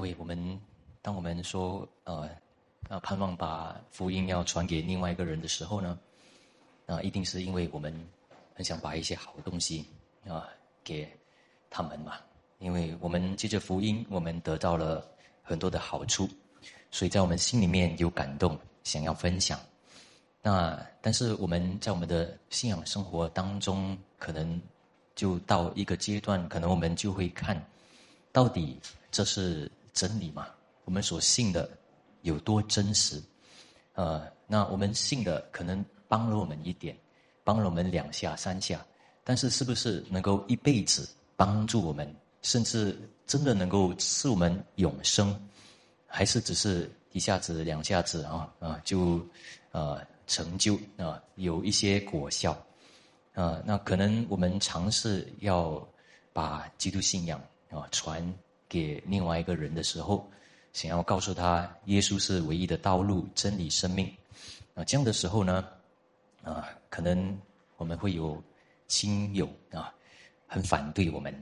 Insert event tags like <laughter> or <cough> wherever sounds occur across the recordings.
各位，我们当我们说呃，啊，盼望把福音要传给另外一个人的时候呢，啊，一定是因为我们很想把一些好东西啊给他们嘛。因为我们借着福音，我们得到了很多的好处，所以在我们心里面有感动，想要分享。那但是我们在我们的信仰生活当中，可能就到一个阶段，可能我们就会看，到底这是。真理嘛，我们所信的有多真实？呃，那我们信的可能帮了我们一点，帮了我们两下三下，但是是不是能够一辈子帮助我们，甚至真的能够赐我们永生，还是只是一下子两下子啊啊就呃成就啊有一些果效啊？那可能我们尝试要把基督信仰啊传。给另外一个人的时候，想要告诉他耶稣是唯一的道路、真理、生命，啊，这样的时候呢，啊，可能我们会有亲友啊，很反对我们，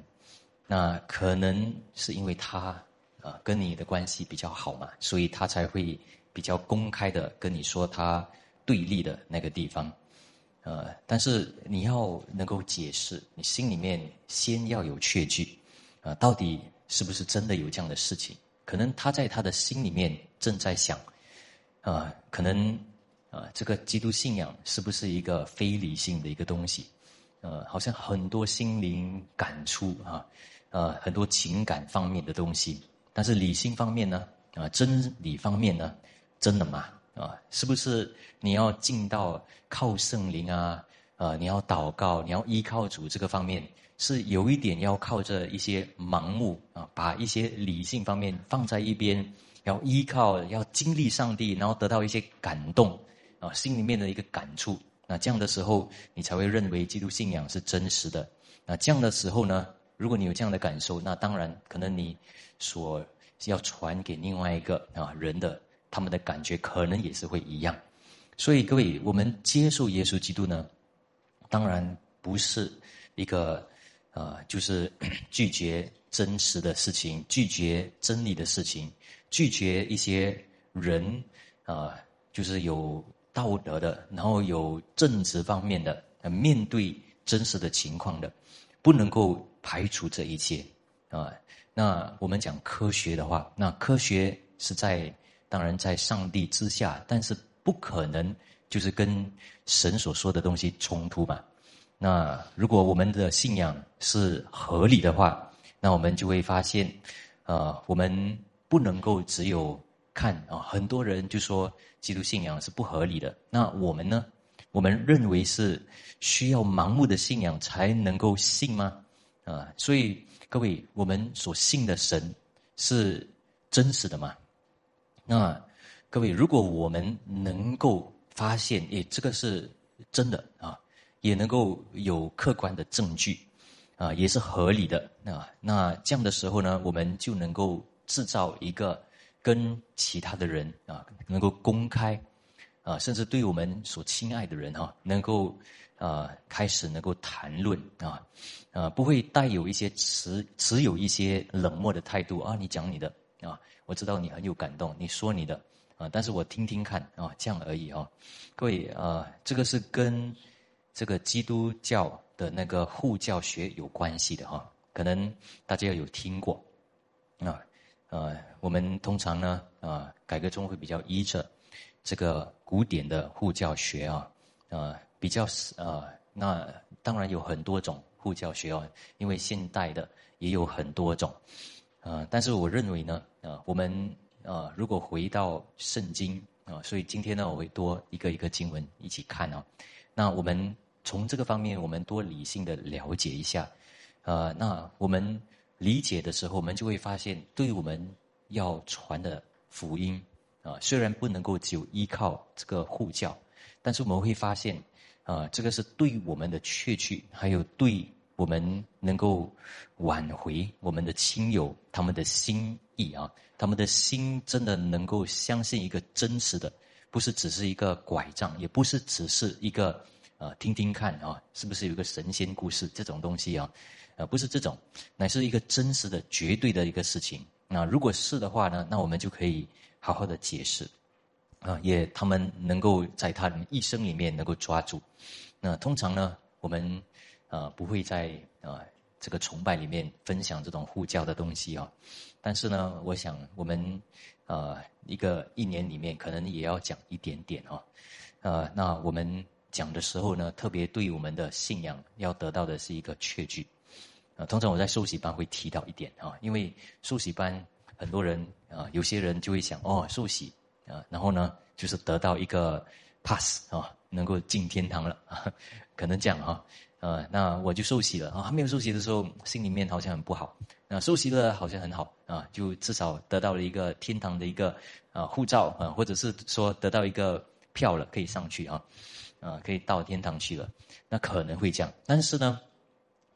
那可能是因为他啊跟你的关系比较好嘛，所以他才会比较公开的跟你说他对立的那个地方，呃，但是你要能够解释，你心里面先要有确据，啊，到底。是不是真的有这样的事情？可能他在他的心里面正在想，啊，可能啊，这个基督信仰是不是一个非理性的一个东西？呃，好像很多心灵感触啊，呃，很多情感方面的东西。但是理性方面呢？啊，真理方面呢？真的吗？啊，是不是你要进到靠圣灵啊？啊，你要祷告，你要依靠主这个方面？是有一点要靠着一些盲目啊，把一些理性方面放在一边，要依靠要经历上帝，然后得到一些感动啊，心里面的一个感触。那这样的时候，你才会认为基督信仰是真实的。那这样的时候呢，如果你有这样的感受，那当然可能你所要传给另外一个啊人的，他们的感觉可能也是会一样。所以各位，我们接受耶稣基督呢，当然不是一个。啊，就是 <coughs> 拒绝真实的事情，拒绝真理的事情，拒绝一些人啊，就是有道德的，然后有正直方面的，面对真实的情况的，不能够排除这一切啊。那我们讲科学的话，那科学是在当然在上帝之下，但是不可能就是跟神所说的东西冲突嘛。那如果我们的信仰是合理的话，那我们就会发现，呃，我们不能够只有看啊，很多人就说基督信仰是不合理的。那我们呢？我们认为是需要盲目的信仰才能够信吗？啊，所以各位，我们所信的神是真实的吗？那各位，如果我们能够发现，诶，这个是真的啊。也能够有客观的证据，啊，也是合理的啊。那这样的时候呢，我们就能够制造一个跟其他的人啊，能够公开啊，甚至对我们所亲爱的人哈，能够啊开始能够谈论啊，啊，不会带有一些持持有一些冷漠的态度啊。你讲你的啊，我知道你很有感动，你说你的啊，但是我听听看啊，这样而已啊。各位啊，这个是跟。这个基督教的那个护教学有关系的哈，可能大家有听过，啊，呃，我们通常呢，啊，改革中会比较依着这个古典的护教学啊，呃，比较呃，那当然有很多种护教学哦，因为现代的也有很多种，啊，但是我认为呢，啊，我们啊，如果回到圣经啊，所以今天呢，我会多一个一个经文一起看哦，那我们。从这个方面，我们多理性的了解一下，呃，那我们理解的时候，我们就会发现，对我们要传的福音啊，虽然不能够只依靠这个护教，但是我们会发现，啊，这个是对我们的确据，还有对我们能够挽回我们的亲友他们的心意啊，他们的心真的能够相信一个真实的，不是只是一个拐杖，也不是只是一个。啊，听听看啊，是不是有一个神仙故事这种东西啊？啊，不是这种，乃是一个真实的、绝对的一个事情那如果是的话呢，那我们就可以好好的解释，啊，也他们能够在他们一生里面能够抓住。那通常呢，我们啊不会在啊这个崇拜里面分享这种护教的东西啊，但是呢，我想我们啊一个一年里面可能也要讲一点点啊，呃，那我们讲的时候呢，特别对我们的信仰要得到的是一个确据。啊，通常我在受洗班会提到一点啊，因为受洗班很多人啊，有些人就会想哦，受洗啊，然后呢就是得到一个 pass 啊，能够进天堂了，可能这样啊，呃，那我就受洗了啊，还没有受洗的时候，心里面好像很不好，那受洗了好像很好啊，就至少得到了一个天堂的一个啊护照啊，或者是说得到一个票了，可以上去啊，啊，可以到天堂去了，那可能会这样，但是呢。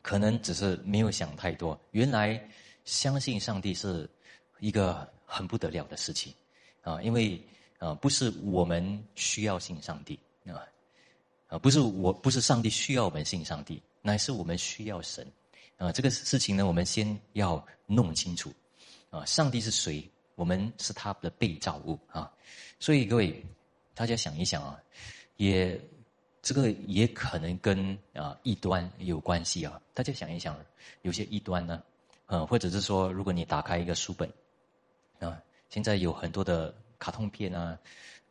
可能只是没有想太多。原来相信上帝是一个很不得了的事情啊！因为啊，不是我们需要信上帝啊，啊，不是我不是上帝需要我们信上帝，乃是我们需要神啊！这个事情呢，我们先要弄清楚啊！上帝是谁？我们是他的被造物啊！所以各位，大家想一想啊，也。这个也可能跟啊异端有关系啊，大家想一想，有些异端呢，嗯，或者是说，如果你打开一个书本，啊，现在有很多的卡通片啊，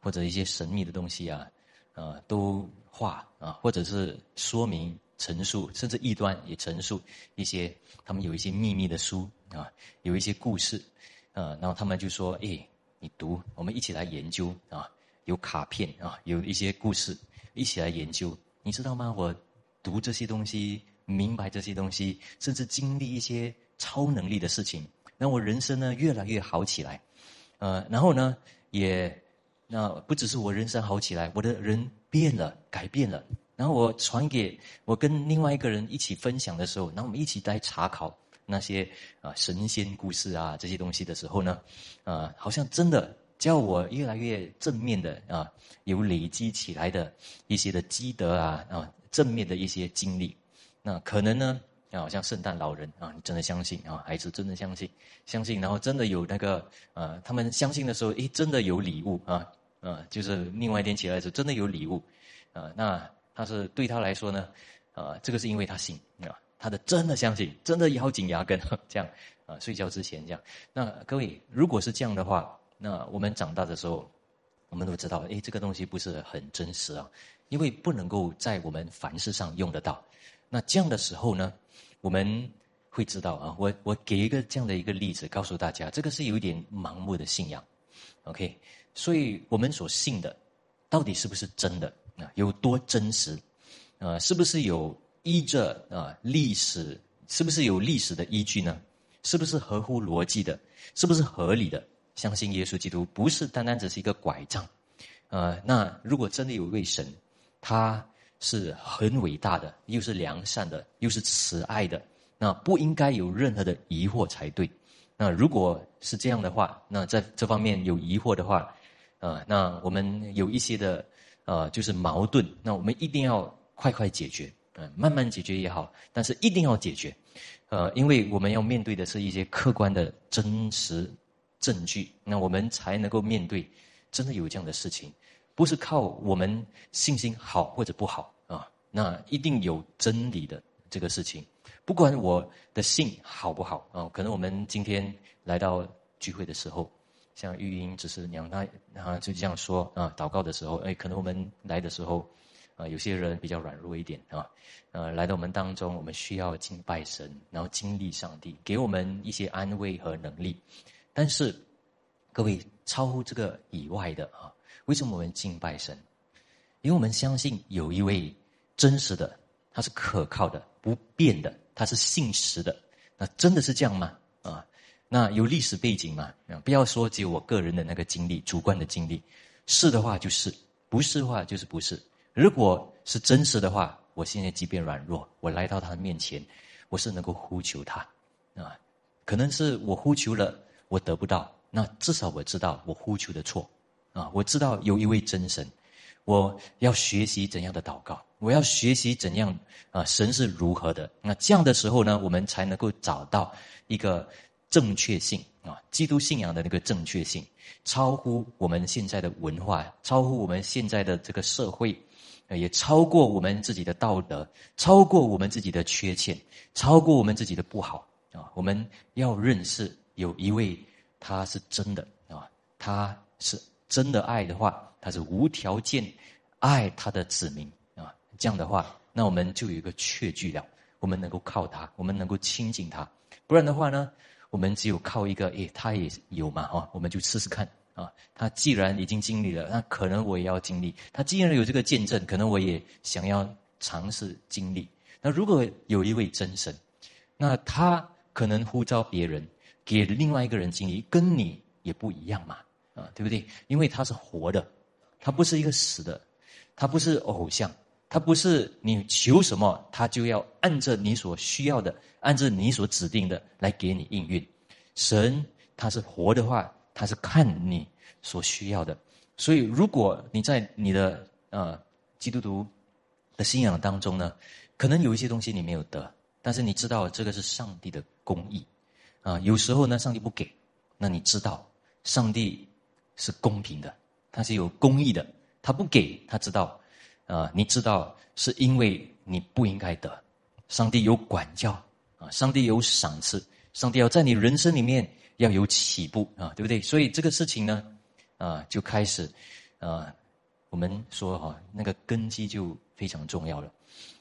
或者一些神秘的东西啊，啊，都画啊，或者是说明陈述，甚至异端也陈述一些，他们有一些秘密的书啊，有一些故事，啊，然后他们就说，哎，你读，我们一起来研究啊，有卡片啊，有一些故事。一起来研究，你知道吗？我读这些东西，明白这些东西，甚至经历一些超能力的事情，让我人生呢越来越好起来。呃，然后呢，也那不只是我人生好起来，我的人变了，改变了。然后我传给我跟另外一个人一起分享的时候，然后我们一起来查考那些啊神仙故事啊这些东西的时候呢，啊，好像真的。叫我越来越正面的啊，有累积起来的一些的积德啊啊，正面的一些经历，那可能呢啊，像圣诞老人啊，你真的相信啊，孩子真的相信，相信，然后真的有那个呃，他们相信的时候，诶，真的有礼物啊啊，就是另外一天起来的时候，真的有礼物啊，那他是对他来说呢啊，这个是因为他信啊，他的真的相信，真的咬紧牙根 <laughs> 这样啊，睡觉之前这样，那各位如果是这样的话。那我们长大的时候，我们都知道，哎，这个东西不是很真实啊，因为不能够在我们凡事上用得到。那这样的时候呢，我们会知道啊，我我给一个这样的一个例子，告诉大家，这个是有一点盲目的信仰，OK？所以我们所信的，到底是不是真的啊？有多真实？啊，是不是有依着啊历史？是不是有历史的依据呢？是不是合乎逻辑的？是不是合理的？相信耶稣基督不是单单只是一个拐杖，呃，那如果真的有一位神，他是很伟大的，又是良善的，又是慈爱的，那不应该有任何的疑惑才对。那如果是这样的话，那在这方面有疑惑的话，呃，那我们有一些的呃，就是矛盾，那我们一定要快快解决，嗯，慢慢解决也好，但是一定要解决，呃，因为我们要面对的是一些客观的真实。证据，那我们才能够面对，真的有这样的事情，不是靠我们信心好或者不好啊，那一定有真理的这个事情，不管我的信好不好啊，可能我们今天来到聚会的时候，像玉英只是娘她啊就这样说啊，祷告的时候，哎，可能我们来的时候，啊，有些人比较软弱一点啊，呃，来到我们当中，我们需要敬拜神，然后经历上帝，给我们一些安慰和能力。但是，各位超乎这个以外的啊，为什么我们敬拜神？因为我们相信有一位真实的，他是可靠的、不变的，他是信实的。那真的是这样吗？啊，那有历史背景吗？不要说只有我个人的那个经历、主观的经历，是的话就是，不是的话就是不是。如果是真实的话，我现在即便软弱，我来到他的面前，我是能够呼求他啊。可能是我呼求了。我得不到，那至少我知道我呼求的错，啊，我知道有一位真神，我要学习怎样的祷告，我要学习怎样啊，神是如何的。那这样的时候呢，我们才能够找到一个正确性啊，基督信仰的那个正确性，超乎我们现在的文化，超乎我们现在的这个社会，也超过我们自己的道德，超过我们自己的缺陷，超过我们自己的不好啊！我们要认识有一位他是真的啊，他是真的爱的话，他是无条件爱他的子民啊。这样的话，那我们就有一个确据了，我们能够靠他，我们能够亲近他。不然的话呢？我们只有靠一个，诶，他也有嘛，哈，我们就试试看啊。他既然已经经历了，那可能我也要经历。他既然有这个见证，可能我也想要尝试经历。那如果有一位真神，那他可能呼召别人给另外一个人经历，跟你也不一样嘛，啊，对不对？因为他是活的，他不是一个死的，他不是偶像。他不是你求什么，他就要按照你所需要的，按照你所指定的来给你应运。神他是活的话，他是看你所需要的。所以，如果你在你的呃基督徒的信仰当中呢，可能有一些东西你没有得，但是你知道这个是上帝的公义啊。有时候呢，上帝不给，那你知道上帝是公平的，他是有公义的，他不给他知道。啊，你知道是因为你不应该得，上帝有管教啊，上帝有赏赐，上帝要在你人生里面要有起步啊，对不对？所以这个事情呢，啊，就开始，啊，我们说哈，那个根基就非常重要了。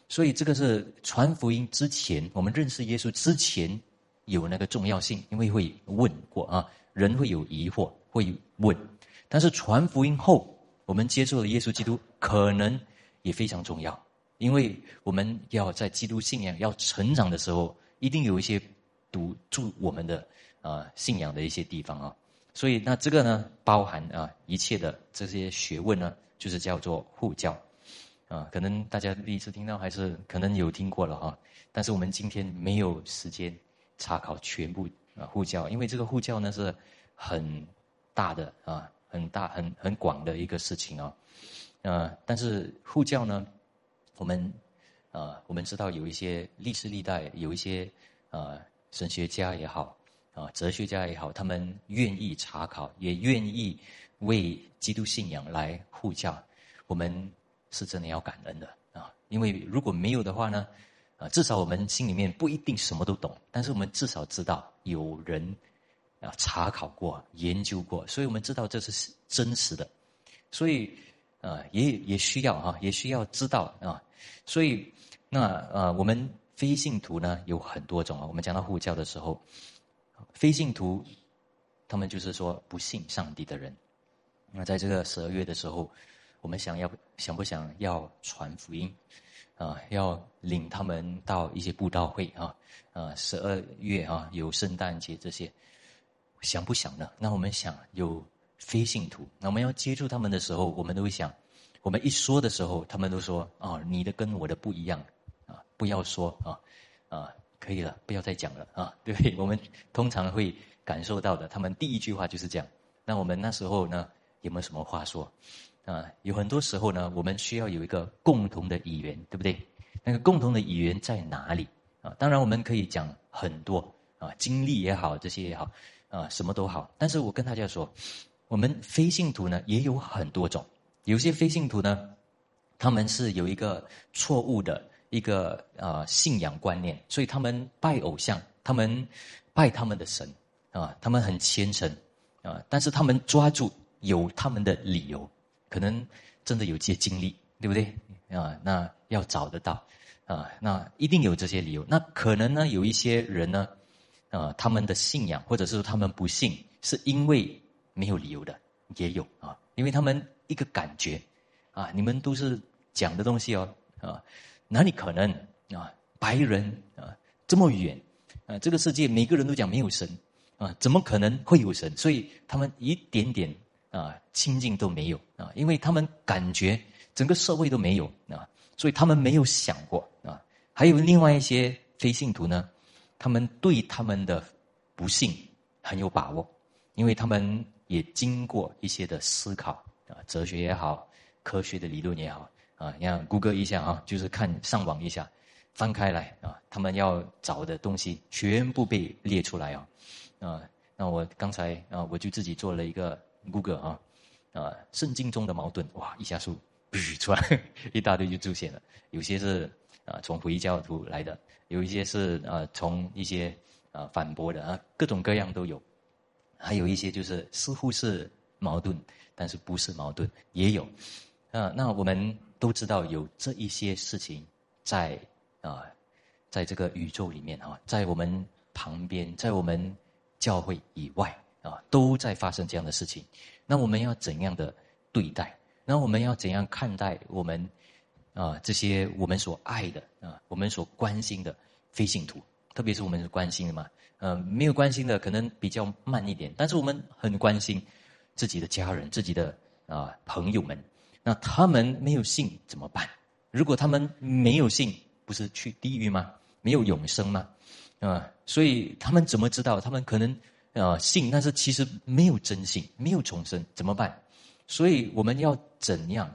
所以这个是传福音之前，我们认识耶稣之前有那个重要性，因为会问过啊，人会有疑惑会问，但是传福音后，我们接受了耶稣基督，可能。也非常重要，因为我们要在基督信仰要成长的时候，一定有一些堵住我们的啊信仰的一些地方啊。所以那这个呢，包含啊一切的这些学问呢，就是叫做护教啊。可能大家第一次听到，还是可能有听过了哈。但是我们今天没有时间查考全部啊护教，因为这个护教呢是很大的啊，很大很很广的一个事情啊。呃，但是护教呢，我们，呃，我们知道有一些历史历代有一些呃神学家也好，啊哲学家也好，他们愿意查考，也愿意为基督信仰来护教，我们是真的要感恩的啊！因为如果没有的话呢，啊，至少我们心里面不一定什么都懂，但是我们至少知道有人啊查考过、研究过，所以我们知道这是真实的，所以。啊，也也需要哈，也需要知道啊，所以那呃，我们非信徒呢有很多种啊。我们讲到护教的时候，非信徒他们就是说不信上帝的人。那在这个十二月的时候，我们想要想不想要传福音啊？要领他们到一些布道会啊？啊，十二月啊有圣诞节这些，想不想呢？那我们想有。非信徒，那我们要接触他们的时候，我们都会想，我们一说的时候，他们都说：“啊，你的跟我的不一样，啊，不要说啊，啊，可以了，不要再讲了啊，对？” <laughs> 我们通常会感受到的，他们第一句话就是这样。那我们那时候呢，有没有什么话说？啊，有很多时候呢，我们需要有一个共同的语言，对不对？那个共同的语言在哪里？啊，当然我们可以讲很多啊，经历也好，这些也好，啊，什么都好。但是我跟大家说。我们非信徒呢也有很多种，有些非信徒呢，他们是有一个错误的一个啊信仰观念，所以他们拜偶像，他们拜他们的神啊，他们很虔诚啊，但是他们抓住有他们的理由，可能真的有这些经历，对不对啊？那要找得到啊，那一定有这些理由。那可能呢有一些人呢，啊，他们的信仰或者是他们不信，是因为。没有理由的也有啊，因为他们一个感觉啊，你们都是讲的东西哦啊，哪里可能啊？白人啊这么远啊，这个世界每个人都讲没有神啊，怎么可能会有神？所以他们一点点啊亲近都没有啊，因为他们感觉整个社会都没有啊，所以他们没有想过啊。还有另外一些非信徒呢，他们对他们的不幸很有把握，因为他们。也经过一些的思考啊，哲学也好，科学的理论也好啊，你看谷歌一下啊，就是看上网一下，翻开来啊，他们要找的东西全部被列出来啊，啊，那我刚才啊，我就自己做了一个 Google 啊，啊，圣经中的矛盾，哇，一下数，出来 <laughs> 一大堆就出现了，有些是啊从回教徒来的，有一些是啊从一些啊反驳的啊，各种各样都有，还有一些就是似乎是矛盾，但是不是矛盾也有，啊，那我们都知道有这一些事情在。啊，在这个宇宙里面啊，在我们旁边，在我们教会以外啊，都在发生这样的事情。那我们要怎样的对待？那我们要怎样看待我们啊这些我们所爱的啊，我们所关心的非信徒？特别是我们是关心的嘛，嗯，没有关心的可能比较慢一点，但是我们很关心自己的家人、自己的啊朋友们。那他们没有信怎么办？如果他们没有信，不是去地狱吗？没有永生吗？啊，所以他们怎么知道？他们可能呃信，但是其实没有真信，没有重生，怎么办？所以我们要怎样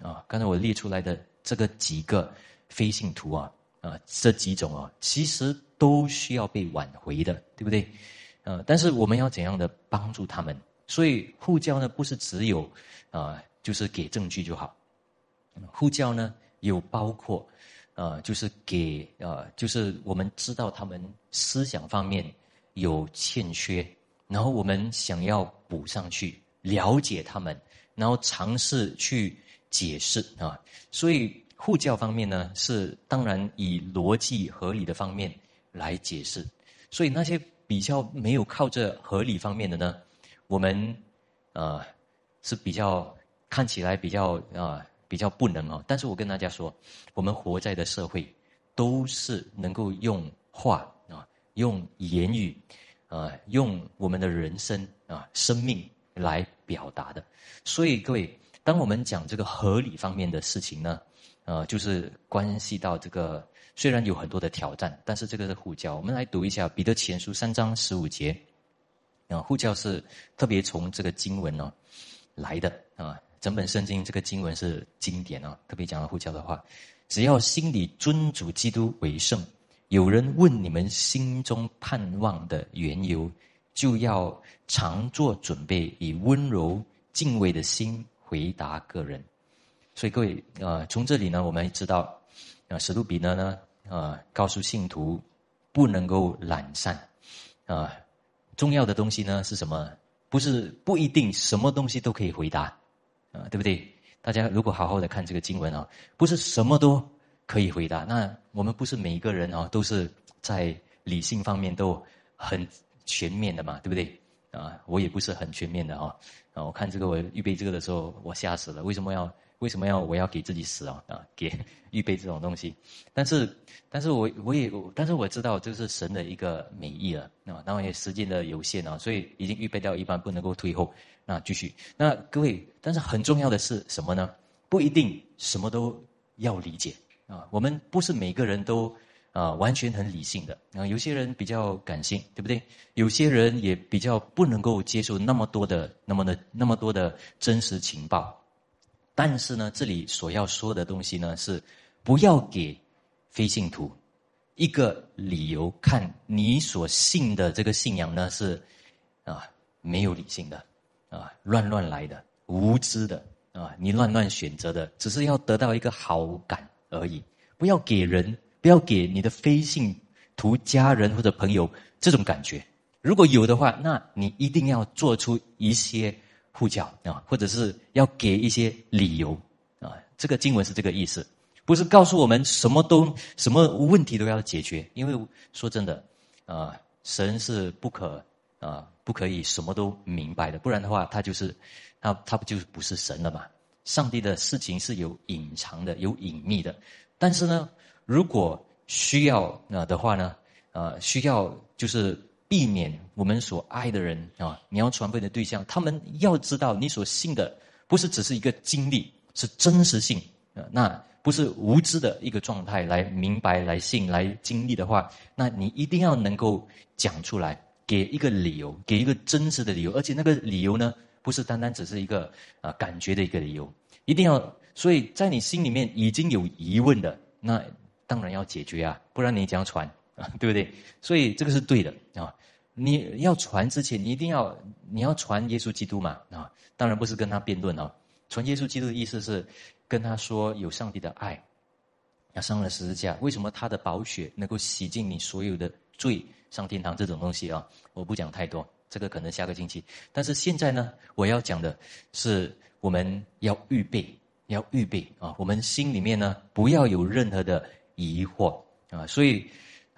啊？刚才我列出来的这个几个非信徒啊啊，这几种啊，其实都需要被挽回的，对不对？呃，但是我们要怎样的帮助他们？所以护教呢，不是只有啊，就是给证据就好。护教呢，有包括。呃，就是给呃，就是我们知道他们思想方面有欠缺，然后我们想要补上去，了解他们，然后尝试去解释啊。所以护教方面呢，是当然以逻辑合理的方面来解释。所以那些比较没有靠这合理方面的呢，我们呃是比较看起来比较啊。比较不能哦，但是我跟大家说，我们活在的社会，都是能够用话，用言语，啊，用我们的人生啊，生命来表达的。所以各位，当我们讲这个合理方面的事情呢，呃，就是关系到这个，虽然有很多的挑战，但是这个是护教。我们来读一下彼得前书三章十五节，啊，护教是特别从这个经文呢来的啊。整本圣经这个经文是经典啊，特别讲了呼教的话，只要心里尊主基督为圣，有人问你们心中盼望的缘由，就要常做准备，以温柔敬畏的心回答个人。所以各位啊，从这里呢，我们知道啊，使徒比呢呢啊，告诉信徒不能够懒散啊，重要的东西呢是什么？不是不一定什么东西都可以回答。啊，对不对？大家如果好好的看这个经文啊，不是什么都可以回答。那我们不是每一个人啊，都是在理性方面都很全面的嘛，对不对？啊，我也不是很全面的哈。啊，我看这个我预备这个的时候，我吓死了。为什么要为什么要我要给自己死啊？啊，给预备这种东西。但是，但是我我也但是我知道这是神的一个美意了啊。当然也时间的有限啊，所以已经预备掉一半，不能够退后。那继续，那各位，但是很重要的是什么呢？不一定什么都要理解啊。我们不是每个人都啊完全很理性的啊。有些人比较感性，对不对？有些人也比较不能够接受那么多的、那么的、那么多的真实情报。但是呢，这里所要说的东西呢，是不要给非信徒一个理由，看你所信的这个信仰呢是啊没有理性的。啊，乱乱来的，无知的啊，你乱乱选择的，只是要得到一个好感而已。不要给人，不要给你的非信徒家人或者朋友这种感觉。如果有的话，那你一定要做出一些护教啊，或者是要给一些理由啊。这个经文是这个意思，不是告诉我们什么都什么问题都要解决。因为说真的，啊，神是不可啊。不可以什么都明白的，不然的话，他就是，他他不就不是神了嘛？上帝的事情是有隐藏的，有隐秘的。但是呢，如果需要呃的话呢，呃，需要就是避免我们所爱的人啊，你要传播的对象，他们要知道你所信的不是只是一个经历，是真实性啊，那不是无知的一个状态来明白、来信、来经历的话，那你一定要能够讲出来。给一个理由，给一个真实的理由，而且那个理由呢，不是单单只是一个啊感觉的一个理由，一定要。所以在你心里面已经有疑问的，那当然要解决啊，不然你怎样传啊？<laughs> 对不对？所以这个是对的啊。你要传之前，你一定要你要传耶稣基督嘛啊？当然不是跟他辩论啊。传耶稣基督的意思是跟他说有上帝的爱，他上了十字架，为什么他的宝血能够洗净你所有的罪，上天堂这种东西啊？我不讲太多，这个可能下个星期。但是现在呢，我要讲的是我们要预备，要预备啊！我们心里面呢不要有任何的疑惑啊，所以。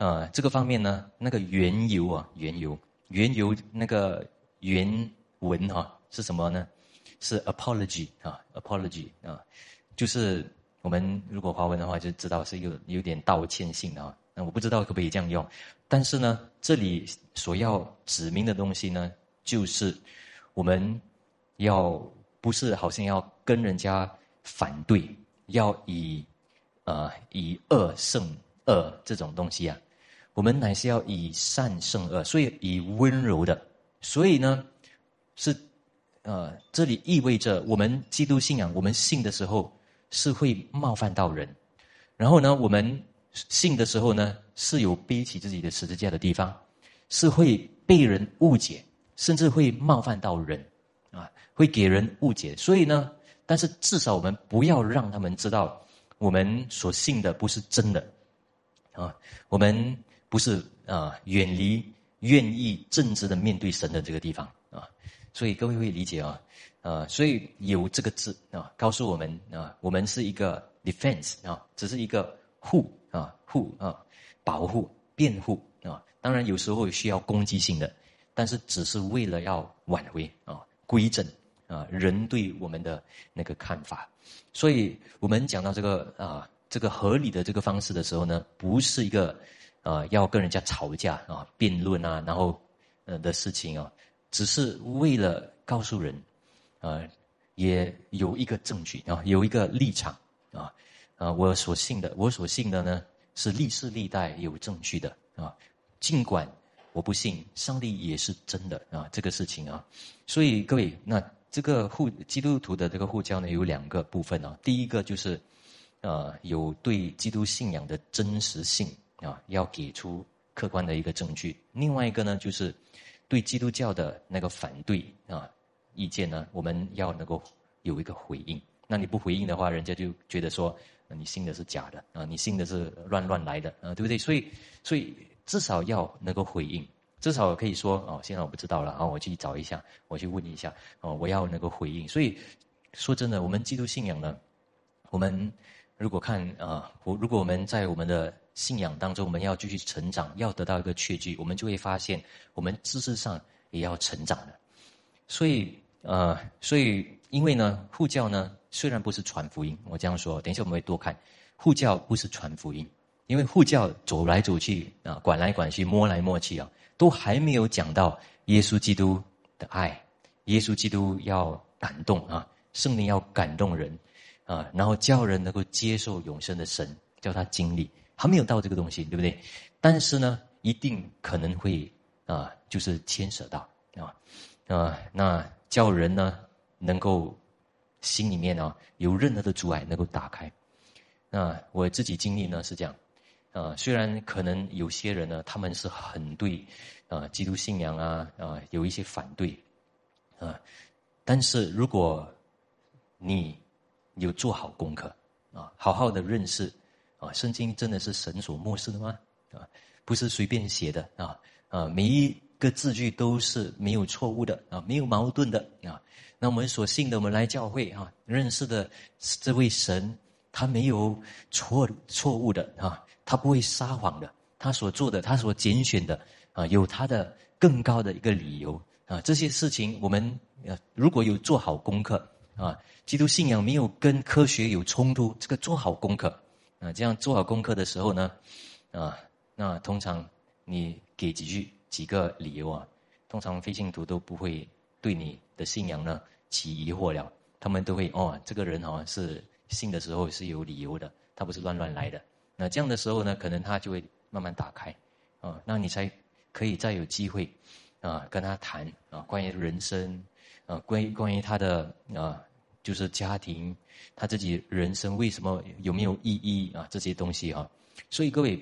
啊，这个方面呢，那个缘由啊，缘由，缘由那个原文哈是什么呢？是 apology 啊，apology 啊，就是我们如果华文的话就知道是有有点道歉性的啊。我不知道可不可以这样用，但是呢，这里所要指明的东西呢，就是我们要不是好像要跟人家反对，要以呃以恶胜恶这种东西啊。我们乃是要以善胜恶，所以以温柔的，所以呢，是，呃，这里意味着我们基督信仰，我们信的时候是会冒犯到人，然后呢，我们信的时候呢，是有背起自己的十字架的地方，是会被人误解，甚至会冒犯到人，啊，会给人误解，所以呢，但是至少我们不要让他们知道我们所信的不是真的，啊，我们。不是啊，远离愿意正直的面对神的这个地方啊，所以各位会理解啊，啊，所以有这个字啊，告诉我们啊，我们是一个 defense 啊，只是一个护啊护啊，保护辩护啊，当然有时候需要攻击性的，但是只是为了要挽回啊归正啊人对我们的那个看法，所以我们讲到这个啊这个合理的这个方式的时候呢，不是一个。啊，要跟人家吵架啊，辩论啊，然后呃的事情啊，只是为了告诉人，啊，也有一个证据啊，有一个立场啊，啊，我所信的，我所信的呢，是历世历代有证据的啊，尽管我不信，上帝也是真的啊，这个事情啊，所以各位，那这个护基督徒的这个护教呢，有两个部分啊，第一个就是，呃，有对基督信仰的真实性。啊，要给出客观的一个证据。另外一个呢，就是对基督教的那个反对啊意见呢，我们要能够有一个回应。那你不回应的话，人家就觉得说你信的是假的啊，你信的是乱乱来的啊，对不对？所以，所以至少要能够回应，至少可以说哦，现在我不知道了啊，我去找一下，我去问一下哦，我要能够回应。所以说真的，我们基督信仰呢，我们如果看啊，我如果我们在我们的。信仰当中，我们要继续成长，要得到一个确据，我们就会发现，我们知识上也要成长的。所以，呃，所以，因为呢，护教呢，虽然不是传福音，我这样说，等一下我们会多看，护教不是传福音，因为护教走来走去啊，管来管去，摸来摸去啊，都还没有讲到耶稣基督的爱，耶稣基督要感动啊，圣灵要感动人啊，然后叫人能够接受永生的神，叫他经历。还没有到这个东西，对不对？但是呢，一定可能会啊，就是牵扯到啊啊，那叫人呢能够心里面啊有任何的阻碍能够打开。那我自己经历呢是这样啊，虽然可能有些人呢他们是很对啊基督信仰啊啊有一些反对啊，但是如果你有做好功课啊，好好的认识。啊，圣经真的是神所漠视的吗？啊，不是随便写的啊啊，每一个字句都是没有错误的啊，没有矛盾的啊。那我们所信的，我们来教会啊，认识的这位神，他没有错错误的啊，他不会撒谎的，他所做的，他所拣选的啊，有他的更高的一个理由啊。这些事情，我们呃如果有做好功课啊，基督信仰没有跟科学有冲突，这个做好功课。啊，这样做好功课的时候呢，啊，那通常你给几句几个理由啊，通常非信徒都不会对你的信仰呢起疑惑了，他们都会哦，这个人哦是信的时候是有理由的，他不是乱乱来的。那这样的时候呢，可能他就会慢慢打开，啊，那你才可以再有机会啊跟他谈啊关于人生啊关于关于他的啊就是家庭，他自己人生为什么有没有意义啊？这些东西啊，所以各位，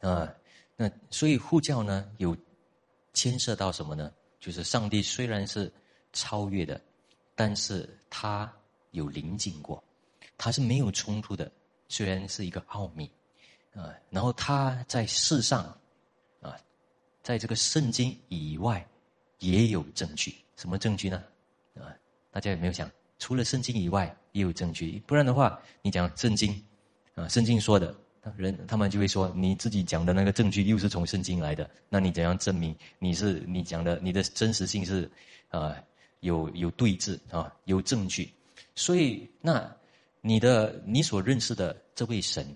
啊，那所以护教呢，有牵涉到什么呢？就是上帝虽然是超越的，但是他有临近过，他是没有冲突的，虽然是一个奥秘，啊，然后他在世上，啊，在这个圣经以外也有证据，什么证据呢？啊，大家有没有想？除了圣经以外，也有证据。不然的话，你讲圣经，啊，圣经说的，人他们就会说你自己讲的那个证据又是从圣经来的。那你怎样证明你是你讲的你的真实性是，啊，有有对峙啊，有证据。所以，那你的你所认识的这位神，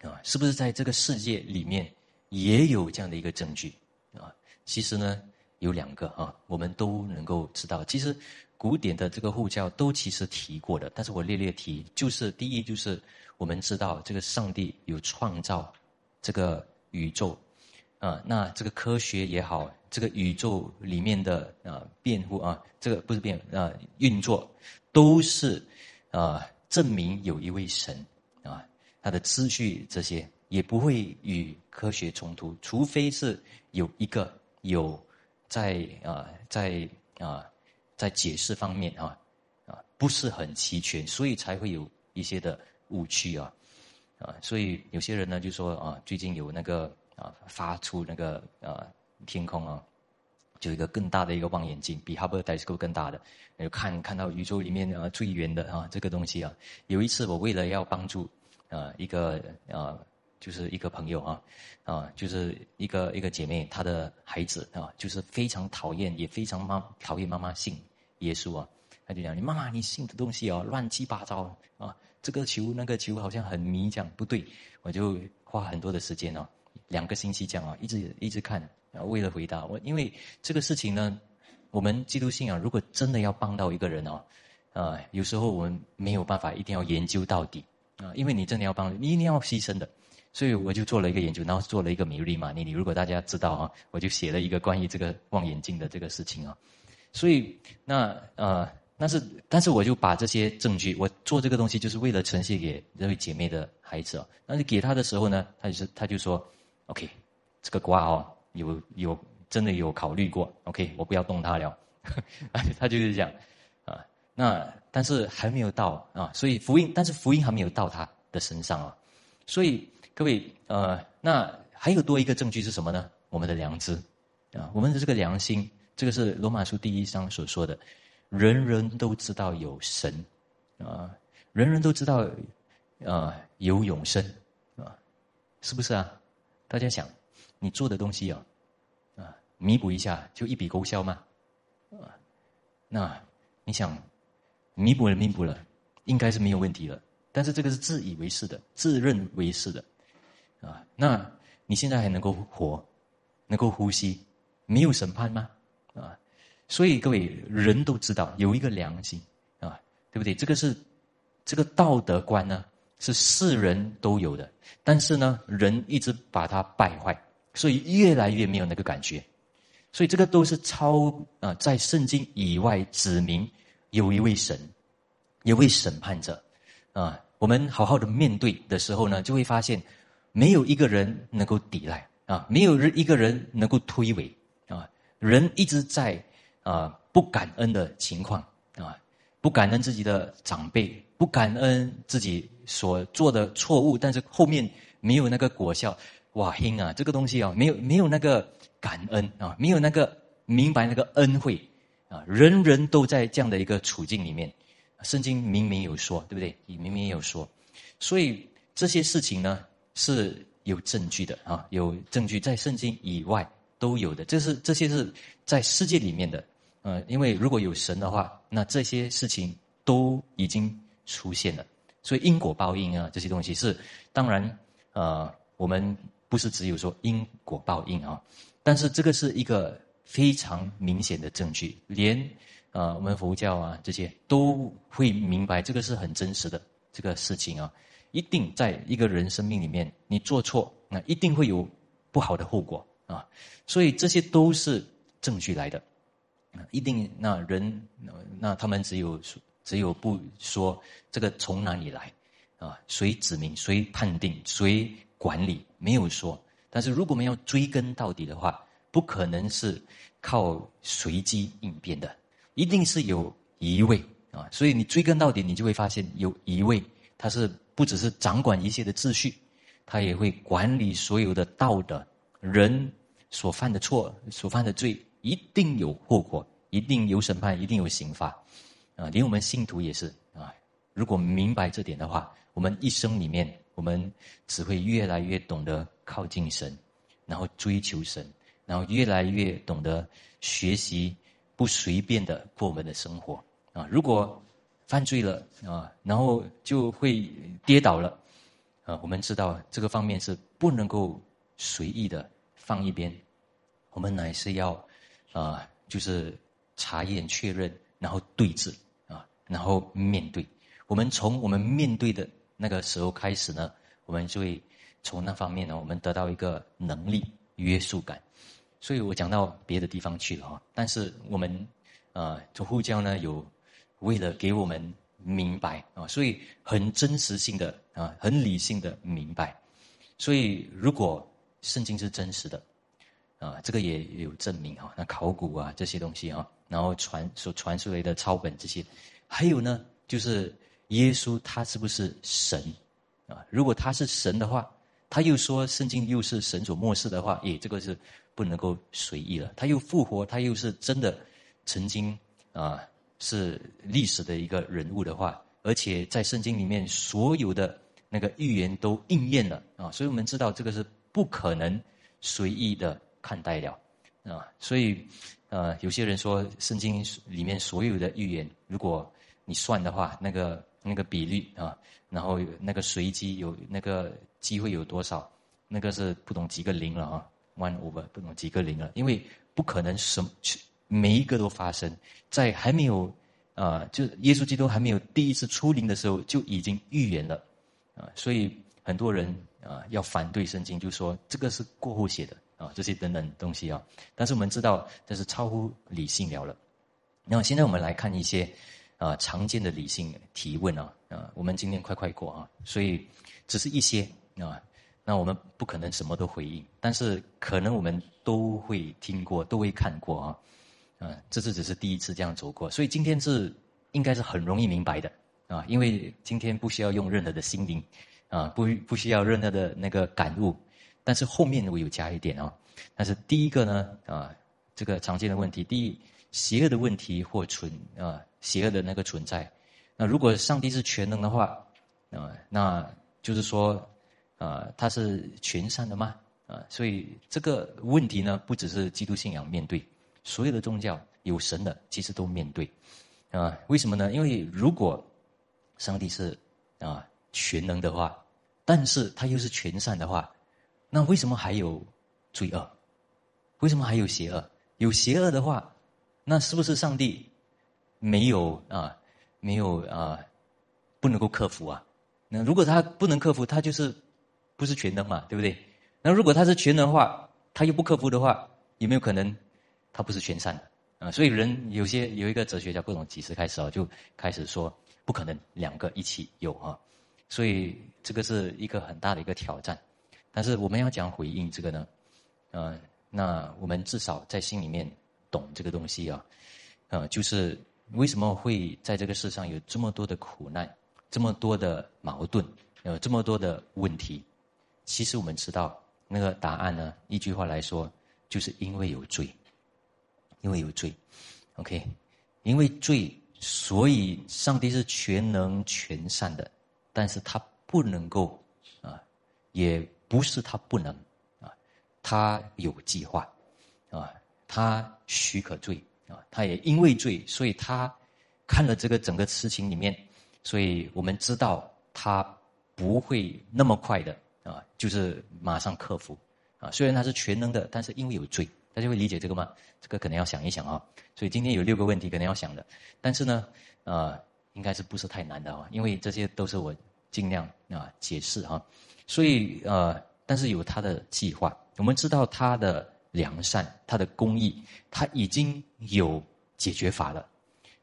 啊，是不是在这个世界里面也有这样的一个证据？啊，其实呢，有两个啊，我们都能够知道。其实。古典的这个护教都其实提过的，但是我略略提，就是第一就是我们知道这个上帝有创造这个宇宙，啊，那这个科学也好，这个宇宙里面的啊辩护啊，这个不是辩啊运作，都是啊证明有一位神啊，他的秩序这些也不会与科学冲突，除非是有一个有在啊在啊。在解释方面啊，啊不是很齐全，所以才会有一些的误区啊，啊，所以有些人呢就说啊，最近有那个啊发出那个啊天空啊，就一个更大的一个望远镜，比哈勃 telescope 更大的，有看看到宇宙里面啊最远的啊这个东西啊。有一次我为了要帮助啊一个啊就是一个朋友啊啊就是一个一个姐妹，她的孩子啊就是非常讨厌，也非常妈讨厌妈妈信。耶稣啊，他就讲：“你妈妈，你信的东西啊，乱七八糟啊！这个球那个球好像很迷，这样不对。”我就花很多的时间哦，两个星期这样啊，一直一直看啊，为了回答我。因为这个事情呢，我们基督信仰如果真的要帮到一个人哦，啊，有时候我们没有办法一定要研究到底啊，因为你真的要帮，你一定要牺牲的。所以我就做了一个研究，然后做了一个米利玛尼。你如果大家知道啊，我就写了一个关于这个望远镜的这个事情啊。所以，那呃，但是，但是，我就把这些证据，我做这个东西就是为了呈现给这位姐妹的孩子哦。但是给他的时候呢，他就是他就说，OK，这个瓜哦，有有真的有考虑过，OK，我不要动它了。<laughs> 他就是讲啊，那但是还没有到啊，所以福音，但是福音还没有到他的身上啊。所以各位呃，那还有多一个证据是什么呢？我们的良知啊，我们的这个良心。这个是罗马书第一章所说的，人人都知道有神，啊，人人都知道，啊，有永生，啊，是不是啊？大家想，你做的东西啊，啊，弥补一下就一笔勾销吗？啊，那你想，弥补了，弥补了，应该是没有问题了。但是这个是自以为是的，自认为是的，啊，那你现在还能够活，能够呼吸，没有审判吗？啊，所以各位人都知道有一个良心啊，对不对？这个是这个道德观呢，是世人都有的，但是呢，人一直把它败坏，所以越来越没有那个感觉。所以这个都是超啊，在圣经以外指明有一位神，有位审判者啊。我们好好的面对的时候呢，就会发现没有一个人能够抵赖啊，没有人一个人能够推诿啊。人一直在啊不感恩的情况啊，不感恩自己的长辈，不感恩自己所做的错误，但是后面没有那个果效，哇，兄啊，这个东西啊，没有没有那个感恩啊，没有那个明白那个恩惠啊，人人都在这样的一个处境里面，圣经明明有说，对不对？你明明有说，所以这些事情呢是有证据的啊，有证据在圣经以外。都有的，这是这些是在世界里面的，呃，因为如果有神的话，那这些事情都已经出现了，所以因果报应啊，这些东西是当然，呃，我们不是只有说因果报应啊，但是这个是一个非常明显的证据，连呃我们佛教啊这些都会明白这个是很真实的这个事情啊，一定在一个人生命里面，你做错，那一定会有不好的后果。啊，所以这些都是证据来的，一定那人那他们只有只有不说这个从哪里来，啊，谁指明、谁判定、谁管理，没有说。但是如果我们要追根到底的话，不可能是靠随机应变的，一定是有一位啊。所以你追根到底，你就会发现有一位，他是不只是掌管一切的秩序，他也会管理所有的道德。人所犯的错、所犯的罪，一定有后果，一定有审判，一定有刑罚。啊，连我们信徒也是啊。如果明白这点的话，我们一生里面，我们只会越来越懂得靠近神，然后追求神，然后越来越懂得学习不随便的过我们的生活啊。如果犯罪了啊，然后就会跌倒了啊。我们知道这个方面是不能够随意的放一边，我们乃是要啊，就是查验确认，然后对峙。然后面对，我们从我们面对的那个时候开始呢，我们就会从那方面呢，我们得到一个能力约束感。所以我讲到别的地方去了哈，但是我们啊，主呼教呢有为了给我们明白啊，所以很真实性的啊，很理性的明白。所以如果圣经是真实的啊，这个也有证明啊，那考古啊这些东西啊，然后传所传出来的抄本这些。还有呢，就是耶稣他是不是神啊？如果他是神的话，他又说圣经又是神所漠视的话，诶，这个是不能够随意了。他又复活，他又是真的曾经啊是历史的一个人物的话，而且在圣经里面所有的那个预言都应验了啊，所以我们知道这个是不可能随意的看待了啊。所以呃，有些人说圣经里面所有的预言，如果你算的话，那个那个比率啊，然后那个随机有那个机会有多少，那个是不懂几个零了啊，one over 不懂几个零了，因为不可能什每一个都发生在还没有啊，就耶稣基督还没有第一次出灵的时候就已经预言了啊，所以很多人啊要反对圣经，就说这个是过后写的啊，这些等等东西啊，但是我们知道这是超乎理性了了。那么现在我们来看一些。啊，常见的理性提问啊，啊，我们今天快快过啊，所以只是一些啊，那我们不可能什么都回应，但是可能我们都会听过，都会看过啊，啊，这次只是第一次这样走过，所以今天是应该是很容易明白的啊，因为今天不需要用任何的心灵啊，不不需要任何的那个感悟，但是后面我有加一点啊，但是第一个呢啊，这个常见的问题，第一。邪恶的问题或存啊，邪恶的那个存在，那如果上帝是全能的话，啊，那就是说，啊，他是全善的吗？啊，所以这个问题呢，不只是基督信仰面对，所有的宗教有神的其实都面对，啊，为什么呢？因为如果上帝是啊全能的话，但是他又是全善的话，那为什么还有罪恶？为什么还有邪恶？有邪恶的话。那是不是上帝没有啊？没有啊？不能够克服啊？那如果他不能克服，他就是不是全能嘛？对不对？那如果他是全能的话，他又不克服的话，有没有可能他不是全善的啊？所以人有些有一个哲学家，不懂几时开始啊，就开始说不可能两个一起有啊。所以这个是一个很大的一个挑战。但是我们要讲回应这个呢，嗯，那我们至少在心里面。懂这个东西啊，呃，就是为什么会在这个世上有这么多的苦难，这么多的矛盾，有这么多的问题？其实我们知道那个答案呢，一句话来说，就是因为有罪，因为有罪，OK，因为罪，所以上帝是全能全善的，但是他不能够啊，也不是他不能啊，他有计划啊。他许可罪啊，他也因为罪，所以他看了这个整个事情里面，所以我们知道他不会那么快的啊，就是马上克服啊。虽然他是全能的，但是因为有罪，大家会理解这个吗？这个可能要想一想啊。所以今天有六个问题可能要想的，但是呢，呃，应该是不是太难的啊？因为这些都是我尽量啊解释哈。所以呃，但是有他的计划，我们知道他的。良善，他的公义，他已经有解决法了。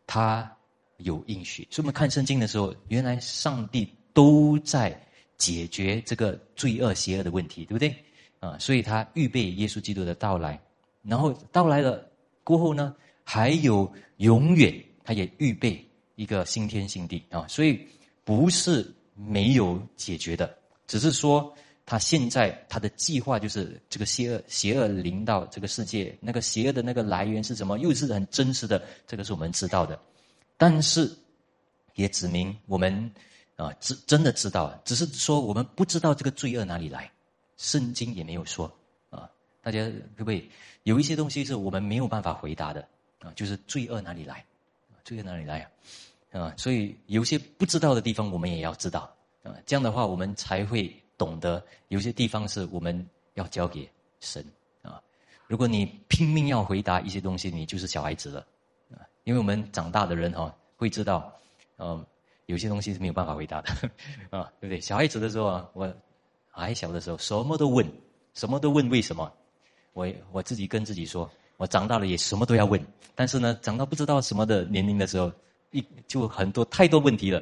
他有应许。所以我们看圣经的时候，原来上帝都在解决这个罪恶、邪恶的问题，对不对？啊，所以他预备耶稣基督的到来，然后到来了过后呢，还有永远，他也预备一个新天新地啊，所以不是没有解决的，只是说他现在他的计划就是这个邪恶邪恶临到这个世界，那个邪恶的那个来源是什么，又是很真实的，这个是我们知道的，但是也指明我们啊，知真的知道，只是说我们不知道这个罪恶哪里来。圣经也没有说啊，大家可不可以有一些东西是我们没有办法回答的啊？就是罪恶哪里来？罪恶哪里来啊？啊，所以有些不知道的地方，我们也要知道啊。这样的话，我们才会懂得有些地方是我们要交给神啊。如果你拼命要回答一些东西，你就是小孩子了啊。因为我们长大的人哈，会知道，嗯，有些东西是没有办法回答的 <laughs> 啊，对不对？小孩子的时候啊，我。还小的时候，什么都问，什么都问为什么？我我自己跟自己说，我长大了也什么都要问。但是呢，长到不知道什么的年龄的时候，一就很多太多问题了，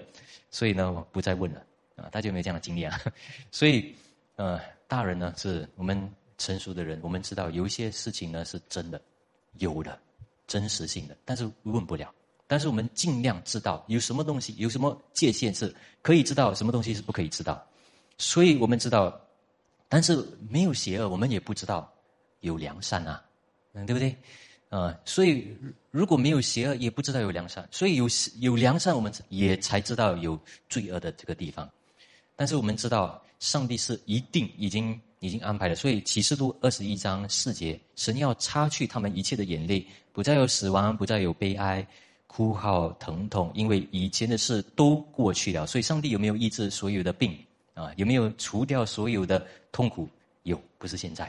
所以呢，我不再问了。啊，大家有没有这样的经验啊？<laughs> 所以，呃，大人呢，是我们成熟的人，我们知道有一些事情呢是真的，有的真实性的，但是问不了。但是我们尽量知道有什么东西，有什么界限是可以知道，什么东西是不可以知道。所以我们知道，但是没有邪恶，我们也不知道有良善啊，嗯，对不对？啊，所以如果没有邪恶，也不知道有良善。所以有有良善，我们也才知道有罪恶的这个地方。但是我们知道，上帝是一定已经已经安排了。所以启示录二十一章四节，神要擦去他们一切的眼泪，不再有死亡，不再有悲哀、哭号、疼痛，因为以前的事都过去了。所以上帝有没有医治所有的病？啊，有没有除掉所有的痛苦？有，不是现在，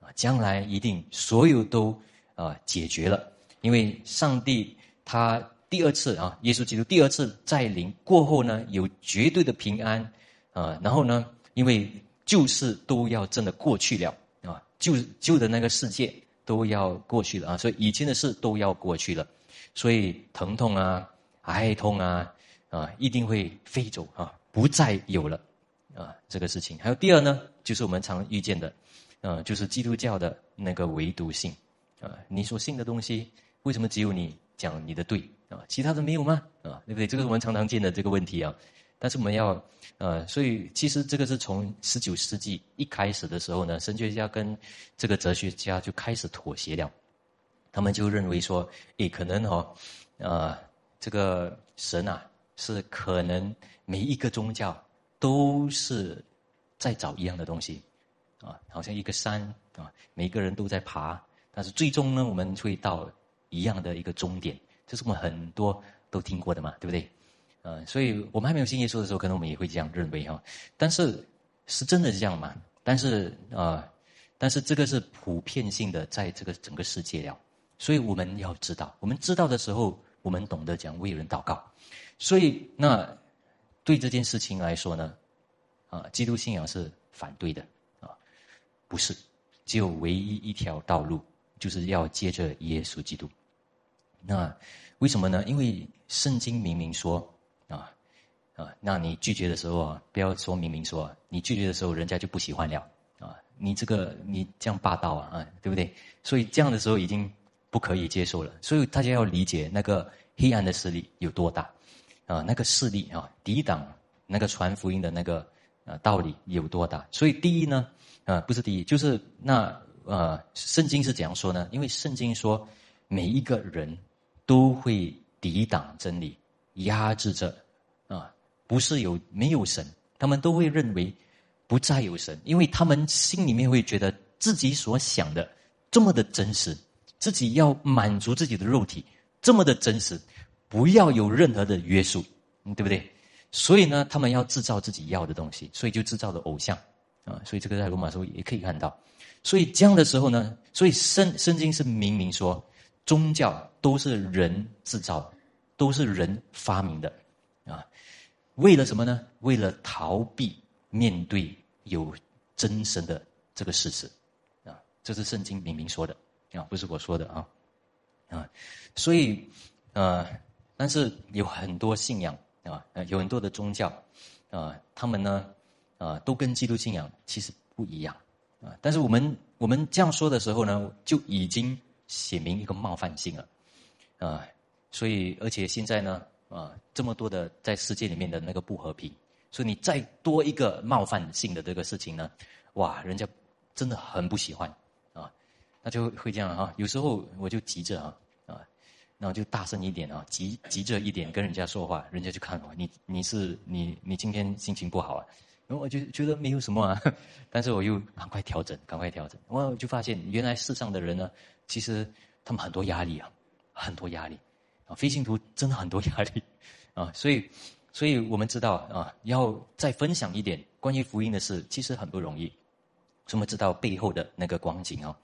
啊，将来一定所有都啊解决了。因为上帝他第二次啊，耶稣基督第二次再临过后呢，有绝对的平安啊。然后呢，因为旧事都要真的过去了啊，旧旧的那个世界都要过去了啊，所以以前的事都要过去了，所以疼痛啊、哀痛啊啊，一定会飞走啊，不再有了。啊，这个事情还有第二呢，就是我们常遇见的，呃，就是基督教的那个唯独性，啊，你所信的东西，为什么只有你讲你的对啊，其他的没有吗？啊，对不对？这个是我们常常见的这个问题啊。但是我们要，呃，所以其实这个是从十九世纪一开始的时候呢，神学家跟这个哲学家就开始妥协了，他们就认为说，诶，可能哦，呃，这个神啊，是可能每一个宗教。都是在找一样的东西，啊，好像一个山啊，每个人都在爬，但是最终呢，我们会到一样的一个终点，这是我们很多都听过的嘛，对不对？呃，所以我们还没有信耶稣的时候，可能我们也会这样认为哈。但是是真的是这样吗？但是啊，但是这个是普遍性的，在这个整个世界了，所以我们要知道，我们知道的时候，我们懂得讲为人祷告，所以那。对这件事情来说呢，啊，基督信仰是反对的，啊，不是，只有唯一一条道路，就是要接着耶稣基督。那为什么呢？因为圣经明明说，啊，啊，那你拒绝的时候啊，不要说明明说，你拒绝的时候，人家就不喜欢了，啊，你这个你这样霸道啊，啊，对不对？所以这样的时候已经不可以接受了。所以大家要理解那个黑暗的势力有多大。啊，那个势力啊，抵挡那个传福音的那个呃道理有多大？所以第一呢，啊，不是第一，就是那呃，圣经是怎样说呢？因为圣经说，每一个人都会抵挡真理，压制着，不是有没有神，他们都会认为不再有神，因为他们心里面会觉得自己所想的这么的真实，自己要满足自己的肉体这么的真实。不要有任何的约束，对不对？所以呢，他们要制造自己要的东西，所以就制造了偶像啊。所以这个在罗马时候也可以看到。所以这样的时候呢，所以圣圣经是明明说，宗教都是人制造，都是人发明的。为了什么呢？为了逃避面对有真神的这个事实啊。这是圣经明明说的啊，不是我说的啊啊。所以呃。但是有很多信仰啊，有很多的宗教啊，他们呢啊，都跟基督信仰其实不一样啊。但是我们我们这样说的时候呢，就已经写明一个冒犯性了啊。所以，而且现在呢啊，这么多的在世界里面的那个不和平，所以你再多一个冒犯性的这个事情呢，哇，人家真的很不喜欢啊，那就会这样啊。有时候我就急着啊啊。然后就大声一点啊，急急着一点跟人家说话，人家就看我，你你是你你今天心情不好啊？然后我就觉得没有什么啊，<laughs> 但是我又赶快调整，赶快调整，我就发现原来世上的人呢，其实他们很多压力啊，很多压力飞行图真的很多压力啊，所以所以我们知道啊，要再分享一点关于福音的事，其实很不容易，怎么知道背后的那个光景啊？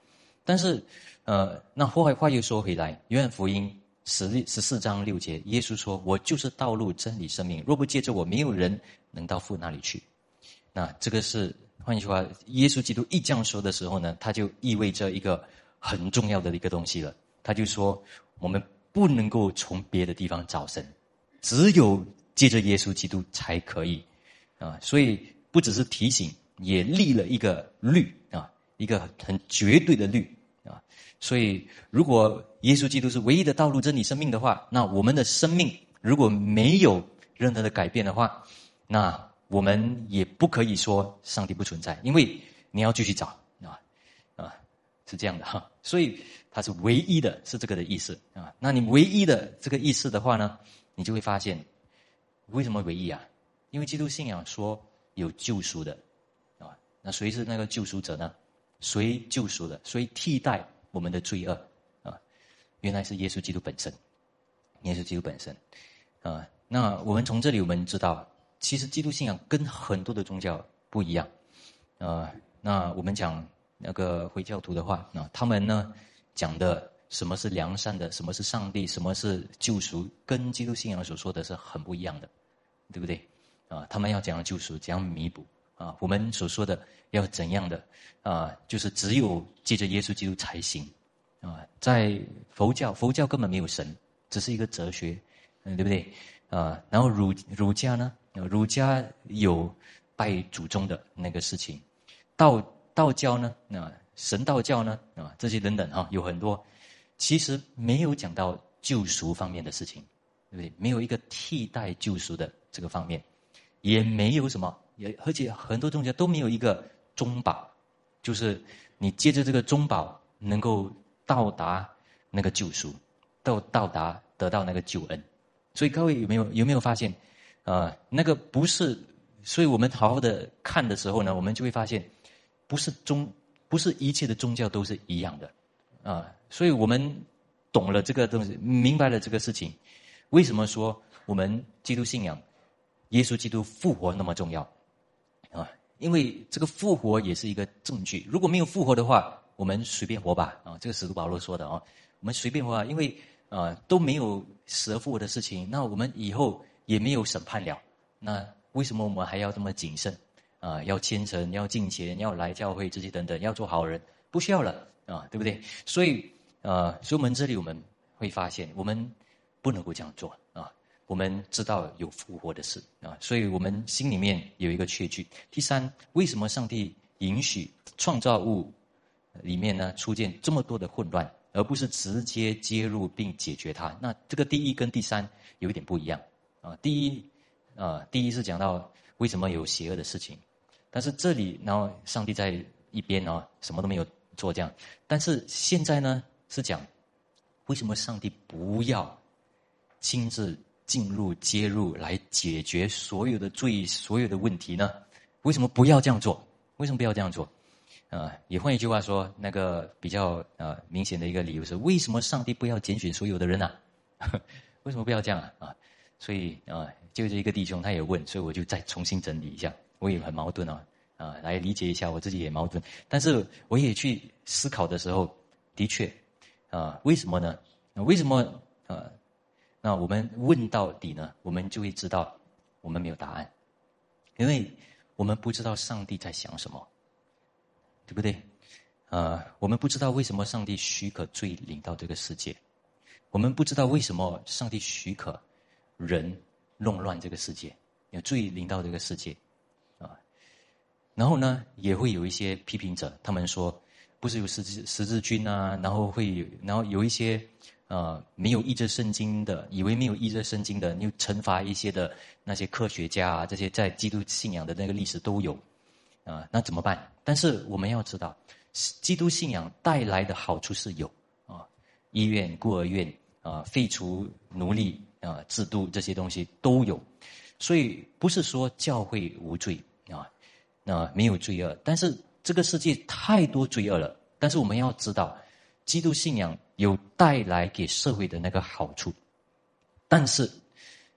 但是呃，那话话又说回来，约翰福音。十十四章六节，耶稣说：“我就是道路、真理、生命。若不借着我，没有人能到父那里去。”那这个是换句话，耶稣基督一这样说的时候呢，他就意味着一个很重要的一个东西了。他就说：我们不能够从别的地方找神，只有借着耶稣基督才可以啊。所以不只是提醒，也立了一个律啊，一个很绝对的律啊。所以，如果耶稣基督是唯一的道路、真理、生命的话，那我们的生命如果没有任何的改变的话，那我们也不可以说上帝不存在，因为你要继续找啊啊，是这样的哈。所以它是唯一的，是这个的意思啊。那你唯一的这个意思的话呢，你就会发现为什么唯一啊？因为基督信仰说有救赎的啊。那谁是那个救赎者呢？谁救赎的？谁替代？我们的罪恶啊，原来是耶稣基督本身，耶稣基督本身啊。那我们从这里我们知道，其实基督信仰跟很多的宗教不一样啊。那我们讲那个回教徒的话，那他们呢讲的什么是良善的，什么是上帝，什么是救赎，跟基督信仰所说的是很不一样的，对不对啊？他们要怎样救赎，怎样弥补啊？我们所说的。要怎样的啊？就是只有借着耶稣基督才行啊！在佛教，佛教根本没有神，只是一个哲学，嗯，对不对啊？然后儒儒家呢？儒家有拜祖宗的那个事情，道道教呢？啊，神道教呢？啊，这些等等啊，有很多，其实没有讲到救赎方面的事情，对不对？没有一个替代救赎的这个方面，也没有什么，也而且很多宗教都没有一个。中保，就是你借着这个中保，能够到达那个救赎，到到达得到那个救恩。所以各位有没有有没有发现，啊，那个不是，所以我们好好的看的时候呢，我们就会发现，不是宗，不是一切的宗教都是一样的，啊，所以我们懂了这个东西，明白了这个事情，为什么说我们基督信仰，耶稣基督复活那么重要，啊？因为这个复活也是一个证据。如果没有复活的话，我们随便活吧。啊，这个使徒保罗说的啊，我们随便活啊。因为啊都没有死而复活的事情，那我们以后也没有审判了。那为什么我们还要这么谨慎？啊，要虔诚，要敬虔，要来教会这些等等，要做好人，不需要了啊，对不对？所以啊，所以我们这里我们会发现，我们不能够这样做啊。我们知道有复活的事啊，所以我们心里面有一个确据。第三，为什么上帝允许创造物里面呢出现这么多的混乱，而不是直接介入并解决它？那这个第一跟第三有一点不一样啊。第一啊，第一是讲到为什么有邪恶的事情，但是这里然后上帝在一边哦，什么都没有做这样。但是现在呢是讲为什么上帝不要亲自。进入、介入来解决所有的罪、所有的问题呢？为什么不要这样做？为什么不要这样做？啊，也换一句话说，那个比较啊明显的一个理由是：为什么上帝不要拣选所有的人呢？<laughs> 为什么不要这样啊？啊，所以啊，就这一个弟兄他也问，所以我就再重新整理一下。我也很矛盾啊，啊，来理解一下我自己也矛盾。但是我也去思考的时候，的确啊，为什么呢？为什么啊？那我们问到底呢？我们就会知道，我们没有答案，因为我们不知道上帝在想什么，对不对？呃，我们不知道为什么上帝许可罪临到这个世界，我们不知道为什么上帝许可人弄乱这个世界，有罪临到这个世界，然后呢，也会有一些批评者，他们说，不是有十字十字军啊，然后会，然后有一些呃没有译着圣经的，以为没有译着圣经的，又惩罚一些的那些科学家啊，这些在基督信仰的那个历史都有，啊，那怎么办？但是我们要知道，基督信仰带来的好处是有啊，医院、孤儿院啊，废除奴隶。啊，制度这些东西都有，所以不是说教会无罪啊，没有罪恶。但是这个世界太多罪恶了。但是我们要知道，基督信仰有带来给社会的那个好处。但是，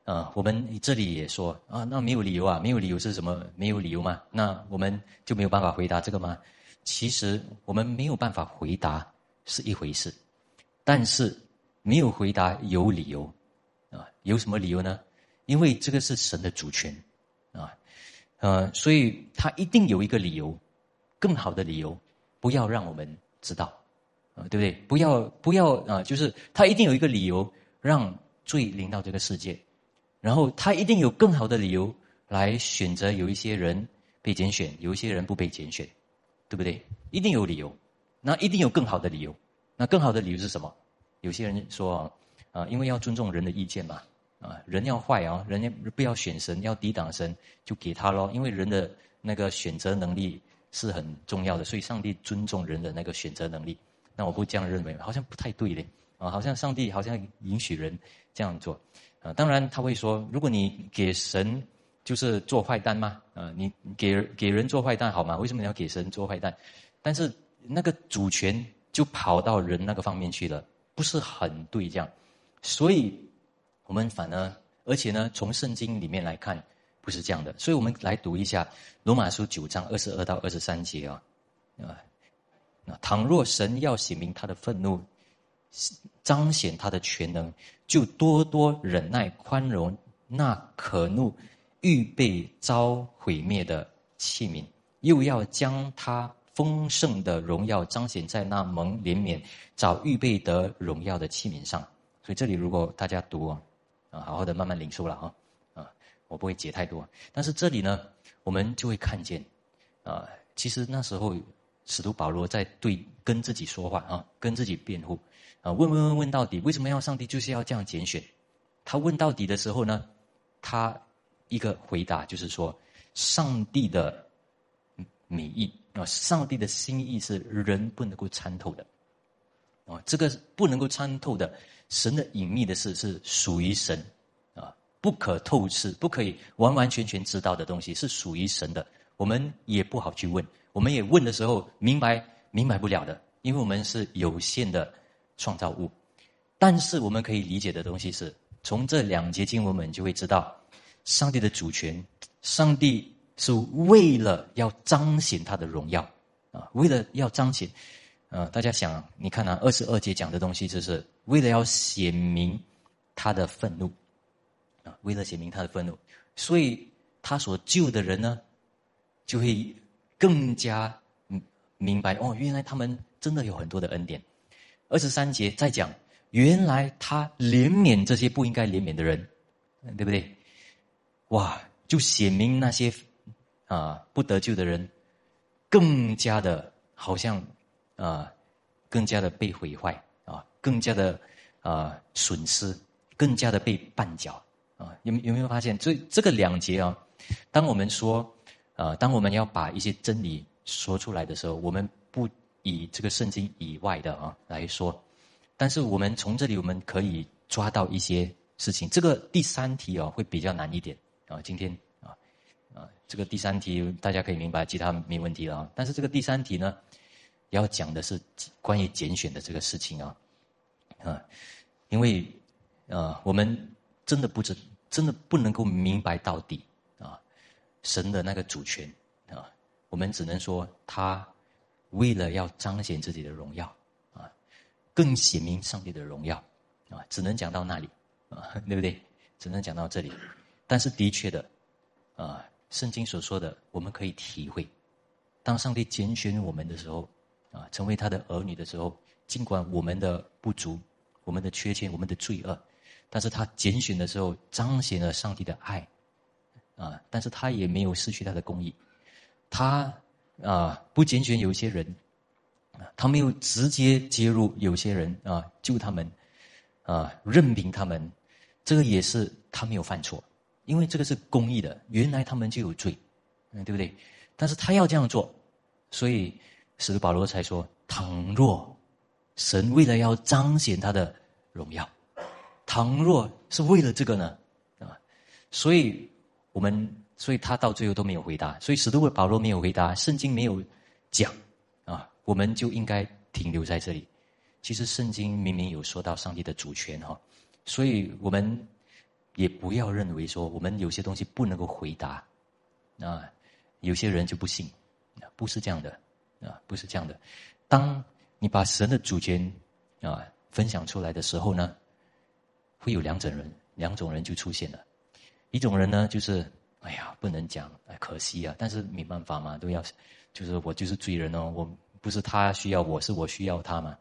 啊，我们这里也说啊，那没有理由啊，没有理由是什么？没有理由吗？那我们就没有办法回答这个吗？其实我们没有办法回答是一回事，但是没有回答有理由。啊，有什么理由呢？因为这个是神的主权，呃，所以他一定有一个理由，更好的理由，不要让我们知道，啊，对不对？不要不要啊，就是他一定有一个理由让罪临到这个世界，然后他一定有更好的理由来选择有一些人被拣选，有一些人不被拣选，对不对？一定有理由，那一定有更好的理由，那更好的理由是什么？有些人说。啊，因为要尊重人的意见嘛，啊，人要坏啊，人家不要选神，要抵挡神，就给他咯。因为人的那个选择能力是很重要的，所以上帝尊重人的那个选择能力。那我不这样认为，好像不太对嘞，啊，好像上帝好像允许人这样做，啊，当然他会说，如果你给神就是做坏蛋嘛，啊，你给给人做坏蛋好吗？为什么你要给神做坏蛋？但是那个主权就跑到人那个方面去了，不是很对这样。所以，我们反而，而且呢，从圣经里面来看，不是这样的。所以我们来读一下罗马书九章二十二到二十三节啊，啊，那倘若神要显明他的愤怒，彰显他的全能，就多多忍耐宽容那可怒、预备遭毁灭的器皿，又要将他丰盛的荣耀彰显在那蒙怜悯、早预备得荣耀的器皿上。所以这里如果大家读啊，啊，好好的慢慢领受了啊，啊，我不会解太多。但是这里呢，我们就会看见，啊，其实那时候使徒保罗在对跟自己说话啊，跟自己辩护啊，问问问问到底，为什么要上帝就是要这样拣选？他问到底的时候呢，他一个回答就是说，上帝的美意啊，上帝的心意是人不能够参透的，啊，这个不能够参透的。神的隐秘的事是属于神，啊，不可透视，不可以完完全全知道的东西是属于神的。我们也不好去问，我们也问的时候明白明白不了的，因为我们是有限的创造物。但是我们可以理解的东西是，从这两节经文，我们就会知道，上帝的主权，上帝是为了要彰显他的荣耀，啊，为了要彰显。呃，大家想，你看啊，二十二节讲的东西，就是为了要显明他的愤怒啊，为了显明他的愤怒，所以他所救的人呢，就会更加嗯明白哦，原来他们真的有很多的恩典。二十三节再讲，原来他怜悯这些不应该怜悯的人，对不对？哇，就显明那些啊不得救的人，更加的好像。啊，更加的被毁坏，更加的啊损失，更加的被绊脚啊！有有没有发现？这这个两节啊，当我们说啊，当我们要把一些真理说出来的时候，我们不以这个圣经以外的啊来说，但是我们从这里我们可以抓到一些事情。这个第三题啊会比较难一点啊，今天啊啊，这个第三题大家可以明白，其他没问题了啊。但是这个第三题呢？要讲的是关于拣选的这个事情啊，啊，因为啊，我们真的不知，真的不能够明白到底啊，神的那个主权啊，我们只能说他为了要彰显自己的荣耀啊，更显明上帝的荣耀啊，只能讲到那里啊，对不对？只能讲到这里。但是的确的啊，圣经所说的，我们可以体会，当上帝拣选我们的时候。啊，成为他的儿女的时候，尽管我们的不足、我们的缺陷、我们的罪恶，但是他拣选的时候彰显了上帝的爱，啊，但是他也没有失去他的公义，他啊不拣选有些人，他没有直接介入有些人啊救他们，啊任凭他们，这个也是他没有犯错，因为这个是公义的，原来他们就有罪，嗯，对不对？但是他要这样做，所以使徒保罗才说：倘若神为了要彰显他的荣耀。倘若是为了这个呢，啊，所以我们，所以他到最后都没有回答，所以使徒保罗没有回答，圣经没有讲，啊，我们就应该停留在这里。其实圣经明明有说到上帝的主权哈，所以我们也不要认为说我们有些东西不能够回答，啊，有些人就不信，不是这样的，啊，不是这样的。当你把神的主权啊分享出来的时候呢？会有两种人，两种人就出现了。一种人呢，就是哎呀，不能讲，哎，可惜啊，但是没办法嘛，都要，就是我就是罪人哦，我不是他需要我，是我需要他嘛。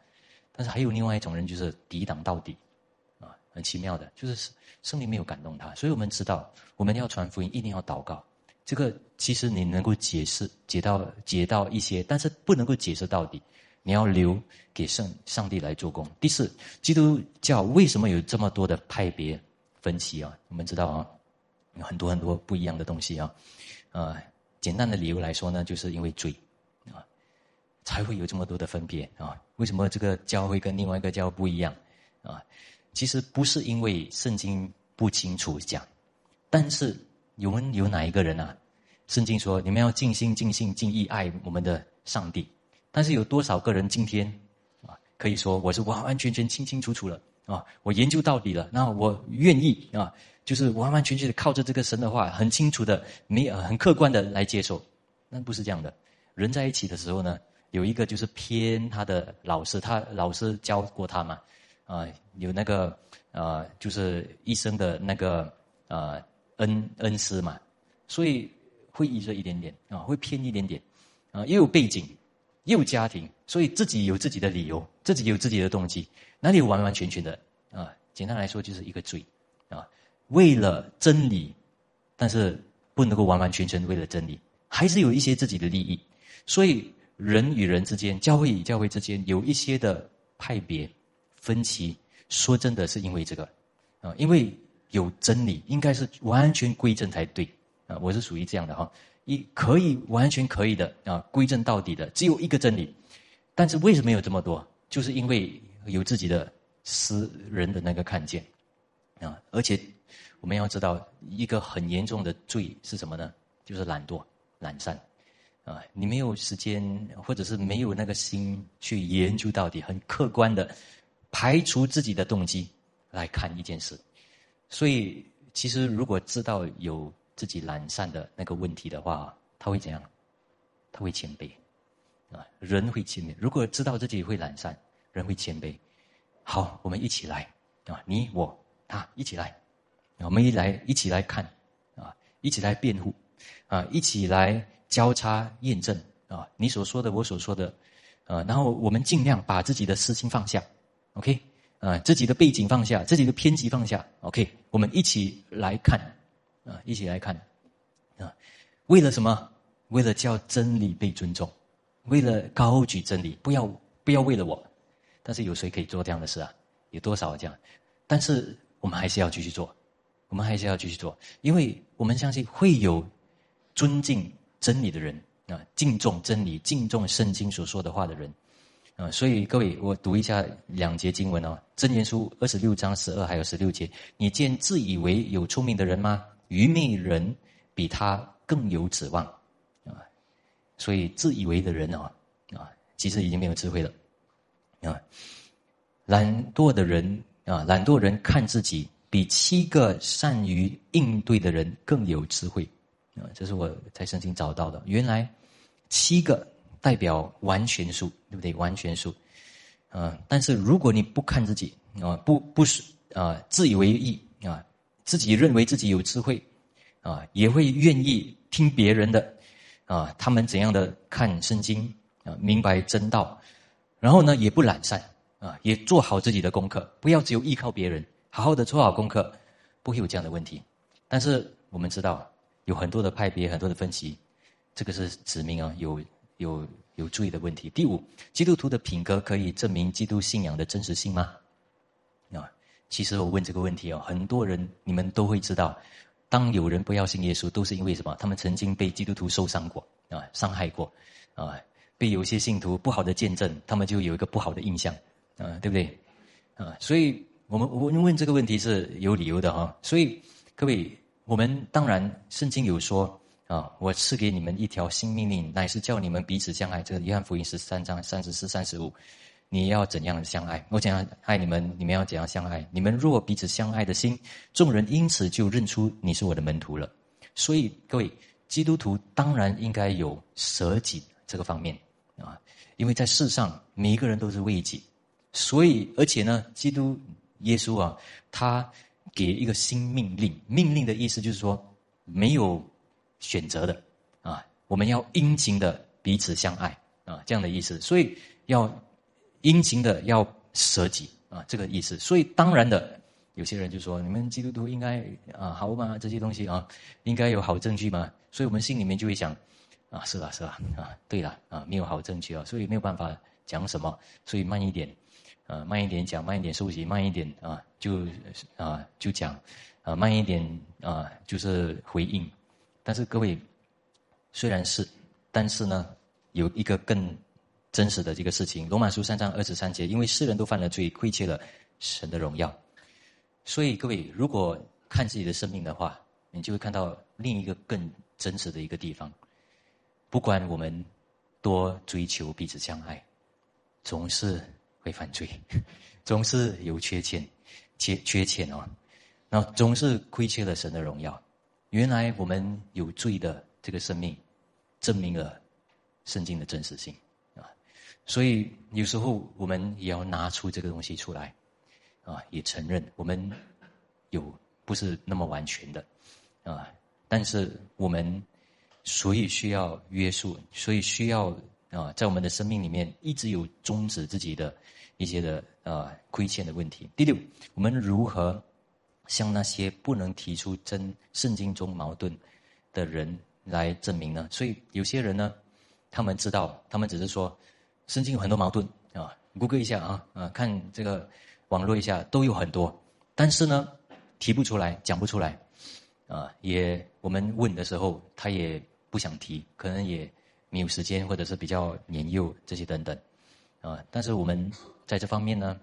但是还有另外一种人，就是抵挡到底，啊，很奇妙的，就是圣灵没有感动他。所以我们知道，我们要传福音，一定要祷告。这个其实你能够解释解到解到一些，但是不能够解释到底。你要留给圣上帝来做工。第四，基督教为什么有这么多的派别分歧啊？我们知道啊，有很多很多不一样的东西啊。呃，简单的理由来说呢，就是因为罪啊，才会有这么多的分别啊。为什么这个教会跟另外一个教会不一样啊？其实不是因为圣经不清楚讲，但是有们有哪一个人啊？圣经说你们要尽心、尽性、尽意爱我们的上帝。但是有多少个人今天啊，可以说我是完完全全清清楚楚了啊，我研究到底了，那我愿意啊，就是完完全全的靠着这个神的话，很清楚的、没有很客观的来接受。那不是这样的。人在一起的时候呢，有一个就是偏他的老师，他老师教过他嘛，啊，有那个啊，就是一生的那个啊恩恩师嘛，所以会依着一点点啊，会偏一点点啊，也有背景。有家庭，所以自己有自己的理由，自己有自己的动机，哪里完完全全的啊？简单来说，就是一个罪啊！为了真理，但是不能够完完全全为了真理，还是有一些自己的利益。所以人与人之间，教会与教会之间，有一些的派别分歧。说真的，是因为这个啊，因为有真理，应该是完全归正才对啊。我是属于这样的哈。一可以完全可以的啊，归正到底的只有一个真理，但是为什么有这么多？就是因为有自己的私人的那个看见啊，而且我们要知道一个很严重的罪是什么呢？就是懒惰、懒散啊，你没有时间或者是没有那个心去研究到底，很客观的排除自己的动机来看一件事，所以其实如果知道有。自己懒散的那个问题的话，他会怎样？他会谦卑啊！人会谦卑。如果知道自己会懒散，人会谦卑。好，我们一起来啊！你我他一起来，我们一来一起来看啊！一起来辩护啊！一起来交叉验证啊！你所说的，我所说的啊！然后我们尽量把自己的私心放下，OK 啊！自己的背景放下，自己的偏激放下，OK。我们一起来看。啊，一起来看，啊，为了什么？为了叫真理被尊重，为了高举真理，不要不要为了我。但是有谁可以做这样的事啊？有多少这样？但是我们还是要继续做，我们还是要继续做，因为我们相信会有尊敬真理的人啊，敬重真理、敬重圣经所说的话的人啊。所以各位，我读一下两节经文哦，《箴言书》二十六章十二还有十六节：你见自以为有聪明的人吗？愚昧人比他更有指望，啊，所以自以为的人啊，啊，其实已经没有智慧了，啊，懒惰的人啊，懒惰人看自己比七个善于应对的人更有智慧，啊，这是我在圣经找到的。原来七个代表完全数，对不对？完全数，啊，但是如果你不看自己啊，不不是啊，自以为意啊。自己认为自己有智慧，啊，也会愿意听别人的，啊，他们怎样的看圣经啊，明白真道，然后呢，也不懒散啊，也做好自己的功课，不要只有依靠别人，好好的做好功课，不会有这样的问题。但是我们知道有很多的派别，很多的分歧，这个是指明啊有有有注意的问题。第五，基督徒的品格可以证明基督信仰的真实性吗？其实我问这个问题哦，很多人你们都会知道，当有人不要信耶稣，都是因为什么？他们曾经被基督徒受伤过啊，伤害过啊，被有些信徒不好的见证，他们就有一个不好的印象啊，对不对？啊，所以我们我们问这个问题是有理由的哈。所以各位。我们当然，圣经有说啊，我赐给你们一条新命令，乃是叫你们彼此相爱。这个约翰福音十三章三十四、三十五，你要怎样相爱？我怎样爱你们，你们要怎样相爱？你们若彼此相爱的心，众人因此就认出你是我的门徒了。所以各位基督徒当然应该有舍己这个方面啊，因为在世上每一个人都是为己，所以而且呢，基督耶稣啊，他。给一个新命令，命令的意思就是说，没有选择的啊，我们要殷勤的彼此相爱啊，这样的意思。所以要殷勤的要舍己啊，这个意思。所以当然的，有些人就说，你们基督徒应该啊好吗？这些东西啊，应该有好证据吗？所以我们心里面就会想，啊是啊是啊啊，对了啊，没有好证据啊，所以没有办法讲什么，所以慢一点。啊，慢一点讲，慢一点收集，慢一点啊，就啊就讲，啊慢一点啊，就是回应。但是各位，虽然是，但是呢，有一个更真实的这个事情，《罗马书》三章二十三节，因为世人都犯了罪，亏欠了神的荣耀。所以各位，如果看自己的生命的话，你就会看到另一个更真实的一个地方。不管我们多追求彼此相爱，总是。会犯罪，<laughs> 总是有缺欠，缺缺欠哦，那总是亏欠了神的荣耀。原来我们有罪的这个生命，证明了圣经的真实性。所以有时候我们也要拿出这个东西出来啊，也承认我们有不是那么完全的啊。但是我们所以需要约束，所以需要。啊，在我们的生命里面一直有终止自己的一些的啊亏欠的问题。第六，我们如何向那些不能提出真圣经中矛盾的人来证明呢？所以有些人呢，他们知道，他们只是说圣经有很多矛盾啊，谷歌一下啊啊，看这个网络一下都有很多，但是呢提不出来，讲不出来啊，也我们问的时候他也不想提，可能也。没有时间，或者是比较年幼这些等等，啊，但是我们在这方面呢，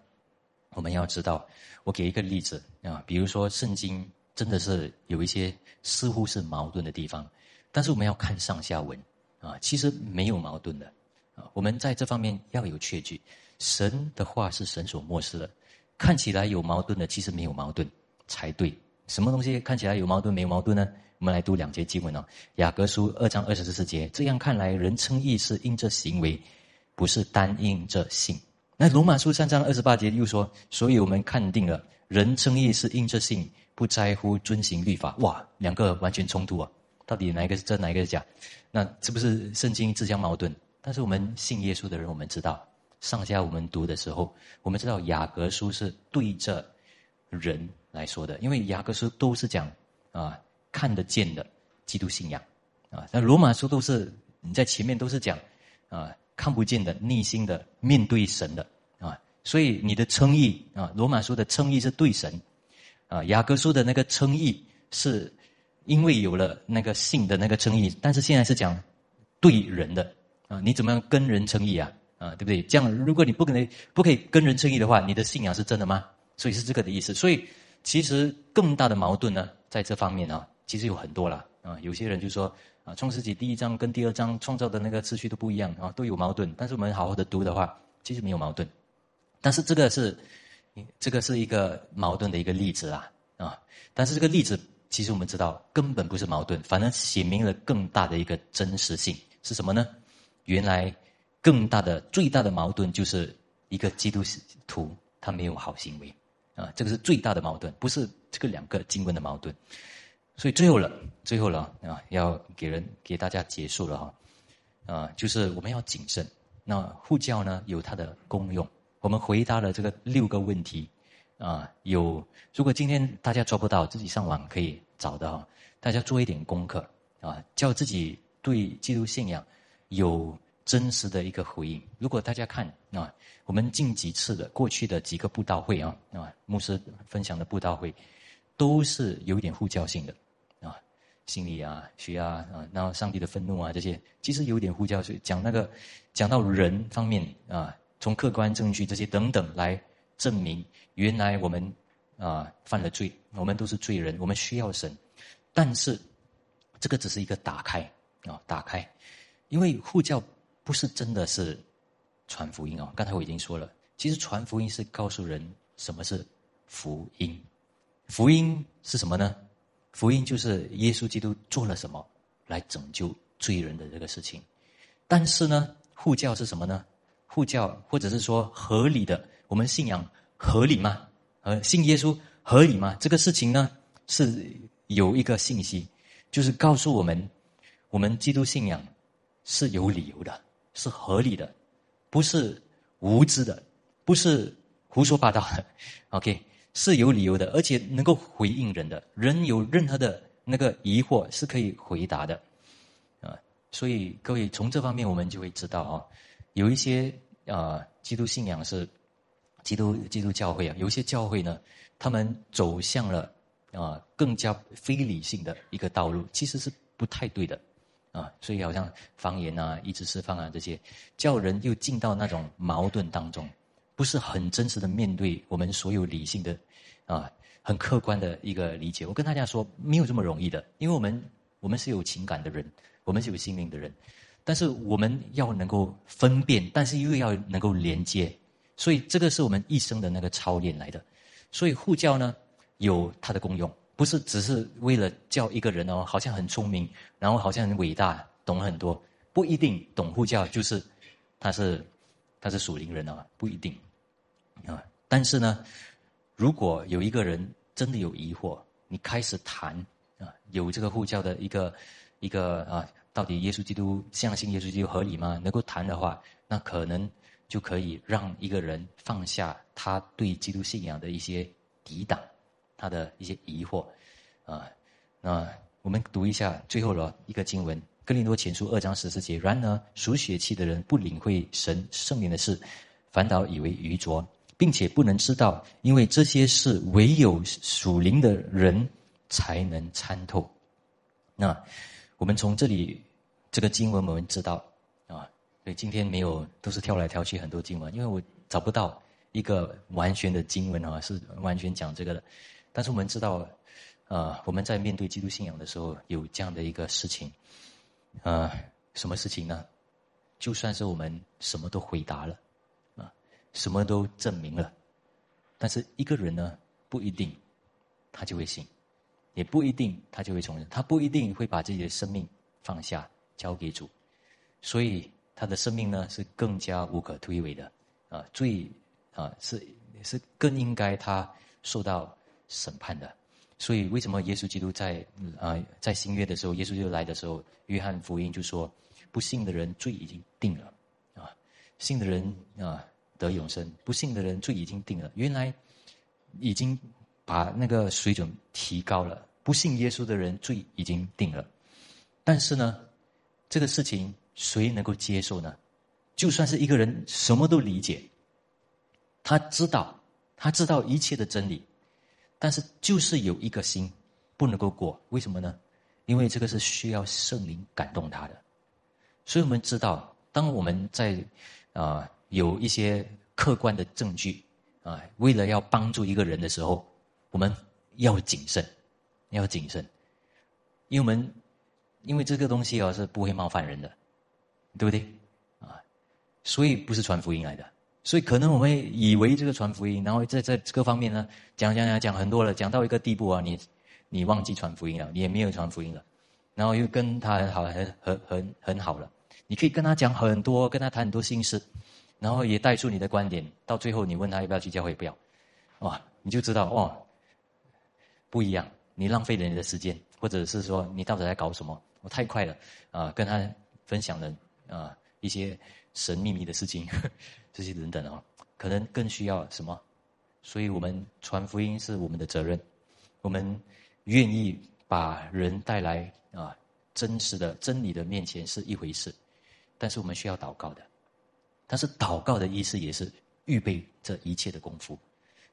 我们要知道，我给一个例子啊，比如说圣经真的是有一些似乎是矛盾的地方，但是我们要看上下文啊，其实没有矛盾的我们在这方面要有确据，神的话是神所漠视的，看起来有矛盾的，其实没有矛盾才对，什么东西看起来有矛盾没有矛盾呢？我们来读两节经文哦，《雅各书》二章二十四节。这样看来，人称义是因着行为，不是单因着信。那《罗马书》三章二十八节又说：“所以我们看定了，人称义是因着信，不在乎遵行律法。”哇，两个完全冲突啊！到底哪一个是真，哪一个是假？那是不是圣经自相矛盾？但是我们信耶稣的人，我们知道，上下我们读的时候，我们知道《雅各书》是对着人来说的，因为《雅各书》都是讲啊。看得见的基督信仰，啊，那罗马书都是你在前面都是讲，啊，看不见的内心的面对神的，啊，所以你的称义啊，罗马书的称义是对神，啊，雅各书的那个称义是因为有了那个信的那个称义，但是现在是讲对人的，啊，你怎么样跟人称义啊，啊，对不对？这样如果你不可能不可以跟人称义的话，你的信仰是真的吗？所以是这个的意思。所以其实更大的矛盾呢，在这方面啊。其实有很多了啊，有些人就说啊，《创世纪》第一章跟第二章创造的那个次序都不一样啊，都有矛盾。但是我们好好的读的话，其实没有矛盾。但是这个是，这个是一个矛盾的一个例子啊啊！但是这个例子其实我们知道根本不是矛盾，反而写明了更大的一个真实性是什么呢？原来更大的、最大的矛盾就是一个基督徒他没有好行为啊，这个是最大的矛盾，不是这个两个经文的矛盾。所以最后了，最后了啊，要给人给大家结束了哈，啊，就是我们要谨慎。那护教呢有它的功用，我们回答了这个六个问题，啊，有如果今天大家做不到，自己上网可以找到，大家做一点功课啊，叫自己对基督信仰有真实的一个回应。如果大家看啊，我们近几次的过去的几个布道会啊啊，牧师分享的布道会，都是有一点呼叫性的啊。心理啊，血啊，啊，然后上帝的愤怒啊，这些其实有点呼叫，讲那个讲到人方面啊，从客观证据这些等等来证明，原来我们啊犯了罪，我们都是罪人，我们需要神。但是这个只是一个打开啊，打开，因为护教不是真的是传福音啊。刚才我已经说了，其实传福音是告诉人什么是福音，福音是什么呢？福音就是耶稣基督做了什么来拯救罪人的这个事情，但是呢，护教是什么呢？护教或者是说合理的，我们信仰合理吗？呃，信耶稣合理吗？这个事情呢是有一个信息，就是告诉我们，我们基督信仰是有理由的，是合理的，不是无知的，不是胡说八道的。<laughs> OK。是有理由的，而且能够回应人的，人有任何的那个疑惑是可以回答的，啊，所以各位从这方面我们就会知道啊，有一些啊基督信仰是基督基督教会啊，有一些教会呢，他们走向了啊更加非理性的一个道路，其实是不太对的，啊，所以好像方言啊、意志释放啊这些，叫人又进到那种矛盾当中，不是很真实的面对我们所有理性的。啊，很客观的一个理解。我跟大家说，没有这么容易的，因为我们我们是有情感的人，我们是有心灵的人，但是我们要能够分辨，但是又要能够连接，所以这个是我们一生的那个操练来的。所以护教呢，有它的功用，不是只是为了叫一个人哦，好像很聪明，然后好像很伟大，懂很多，不一定懂护教就是他是他是属灵人啊，不一定啊。但是呢。如果有一个人真的有疑惑，你开始谈啊，有这个护教的一个一个啊，到底耶稣基督相信耶稣基督合理吗？能够谈的话，那可能就可以让一个人放下他对基督信仰的一些抵挡，他的一些疑惑啊。那我们读一下最后的一个经文，《哥林多前书》二章十四节：然而属血气的人不领会神圣灵的事，反倒以为愚拙。并且不能知道，因为这些事唯有属灵的人才能参透。那我们从这里这个经文，我们知道啊，所以今天没有都是跳来跳去很多经文，因为我找不到一个完全的经文啊，是完全讲这个的。但是我们知道，啊，我们在面对基督信仰的时候，有这样的一个事情，啊，什么事情呢？就算是我们什么都回答了。啊什么都证明了，但是一个人呢，不一定他就会信，也不一定他就会从他不一定会把自己的生命放下交给主，所以他的生命呢是更加无可推诿的啊，最啊是是更应该他受到审判的。所以为什么耶稣基督在啊在新约的时候，耶稣就来的时候，约翰福音就说，不信的人罪已经定了啊，信的人啊。得永生，不信的人罪已经定了。原来已经把那个水准提高了。不信耶稣的人罪已经定了。但是呢，这个事情谁能够接受呢？就算是一个人什么都理解，他知道他知道一切的真理，但是就是有一个心不能够过。为什么呢？因为这个是需要圣灵感动他的。所以我们知道，当我们在啊。有一些客观的证据啊，为了要帮助一个人的时候，我们要谨慎，要谨慎，因为我们因为这个东西啊是不会冒犯人的，对不对啊？所以不是传福音来的，所以可能我们以为这个传福音，然后在在各方面呢讲讲讲讲很多了，讲到一个地步啊，你你忘记传福音了，你也没有传福音了，然后又跟他很好很很很很好了，你可以跟他讲很多，跟他谈很多心事。然后也带出你的观点，到最后你问他要不要去教会，不要，哇，你就知道哦，不一样，你浪费了你的时间，或者是说你到底在搞什么？我太快了啊，跟他分享了啊一些神秘密的事情，这些等等哦，可能更需要什么所以我们传福音是我们的责任，我们愿意把人带来啊真实的真理的面前是一回事，但是我们需要祷告的，但是祷告的意思也是预备这一切的功夫。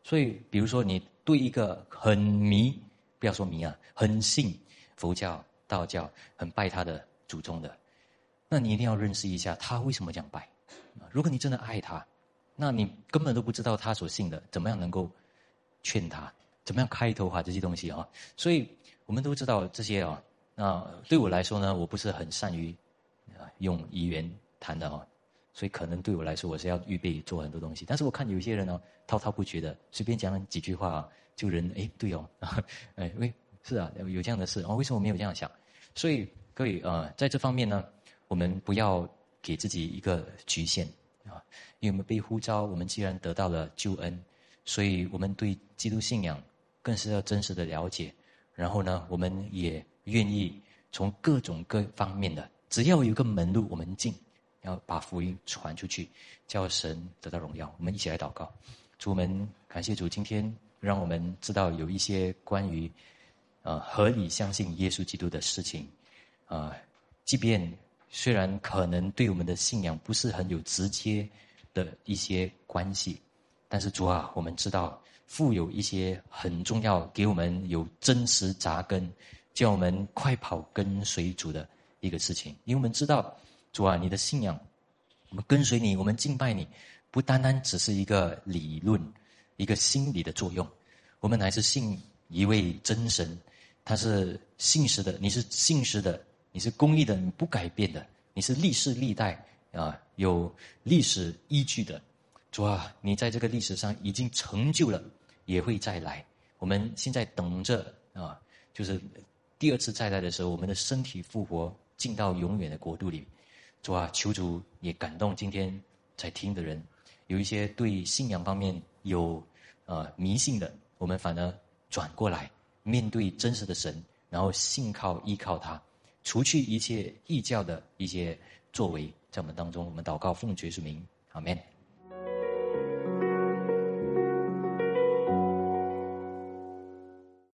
所以，比如说你对一个很迷，不要说迷啊，很信佛教、道教、很拜他的祖宗的，那你一定要认识一下他为什么这样拜。如果你真的爱他，那你根本都不知道他所信的，怎么样能够劝他？怎么样开头啊？这些东西啊，所以我们都知道这些啊。那对我来说呢，我不是很善于用语言谈的啊，所以可能对我来说，我是要预备做很多东西。但是我看有些人呢，滔滔不绝的，随便讲几句话，啊就人哎，对哦，<laughs> 哎喂，是啊，有这样的事哦，为什么没有这样想？所以各位啊，在这方面呢，我们不要给自己一个局限。啊，因为我们被呼召，我们既然得到了救恩，所以我们对基督信仰更是要真实的了解。然后呢，我们也愿意从各种各方面的，只要有个门路，我们进，要把福音传出去，叫神得到荣耀。我们一起来祷告，主们感谢主，今天让我们知道有一些关于呃合理相信耶稣基督的事情，啊，即便。虽然可能对我们的信仰不是很有直接的一些关系，但是主啊，我们知道富有一些很重要，给我们有真实扎根，叫我们快跑跟随主的一个事情。因为我们知道，主啊，你的信仰，我们跟随你，我们敬拜你，不单单只是一个理论、一个心理的作用，我们乃是信一位真神，他是信实的，你是信实的。你是公义的，你不改变的，你是历世历代啊有历史依据的，主啊，你在这个历史上已经成就了，也会再来。我们现在等着啊，就是第二次再来的时候，我们的身体复活，进到永远的国度里。主啊，求主也感动今天在听的人，有一些对信仰方面有呃迷信的，我们反而转过来面对真实的神，然后信靠依靠他。除去一切异教的一些作为，在我们当中，我们祷告奉主耶稣名，阿门。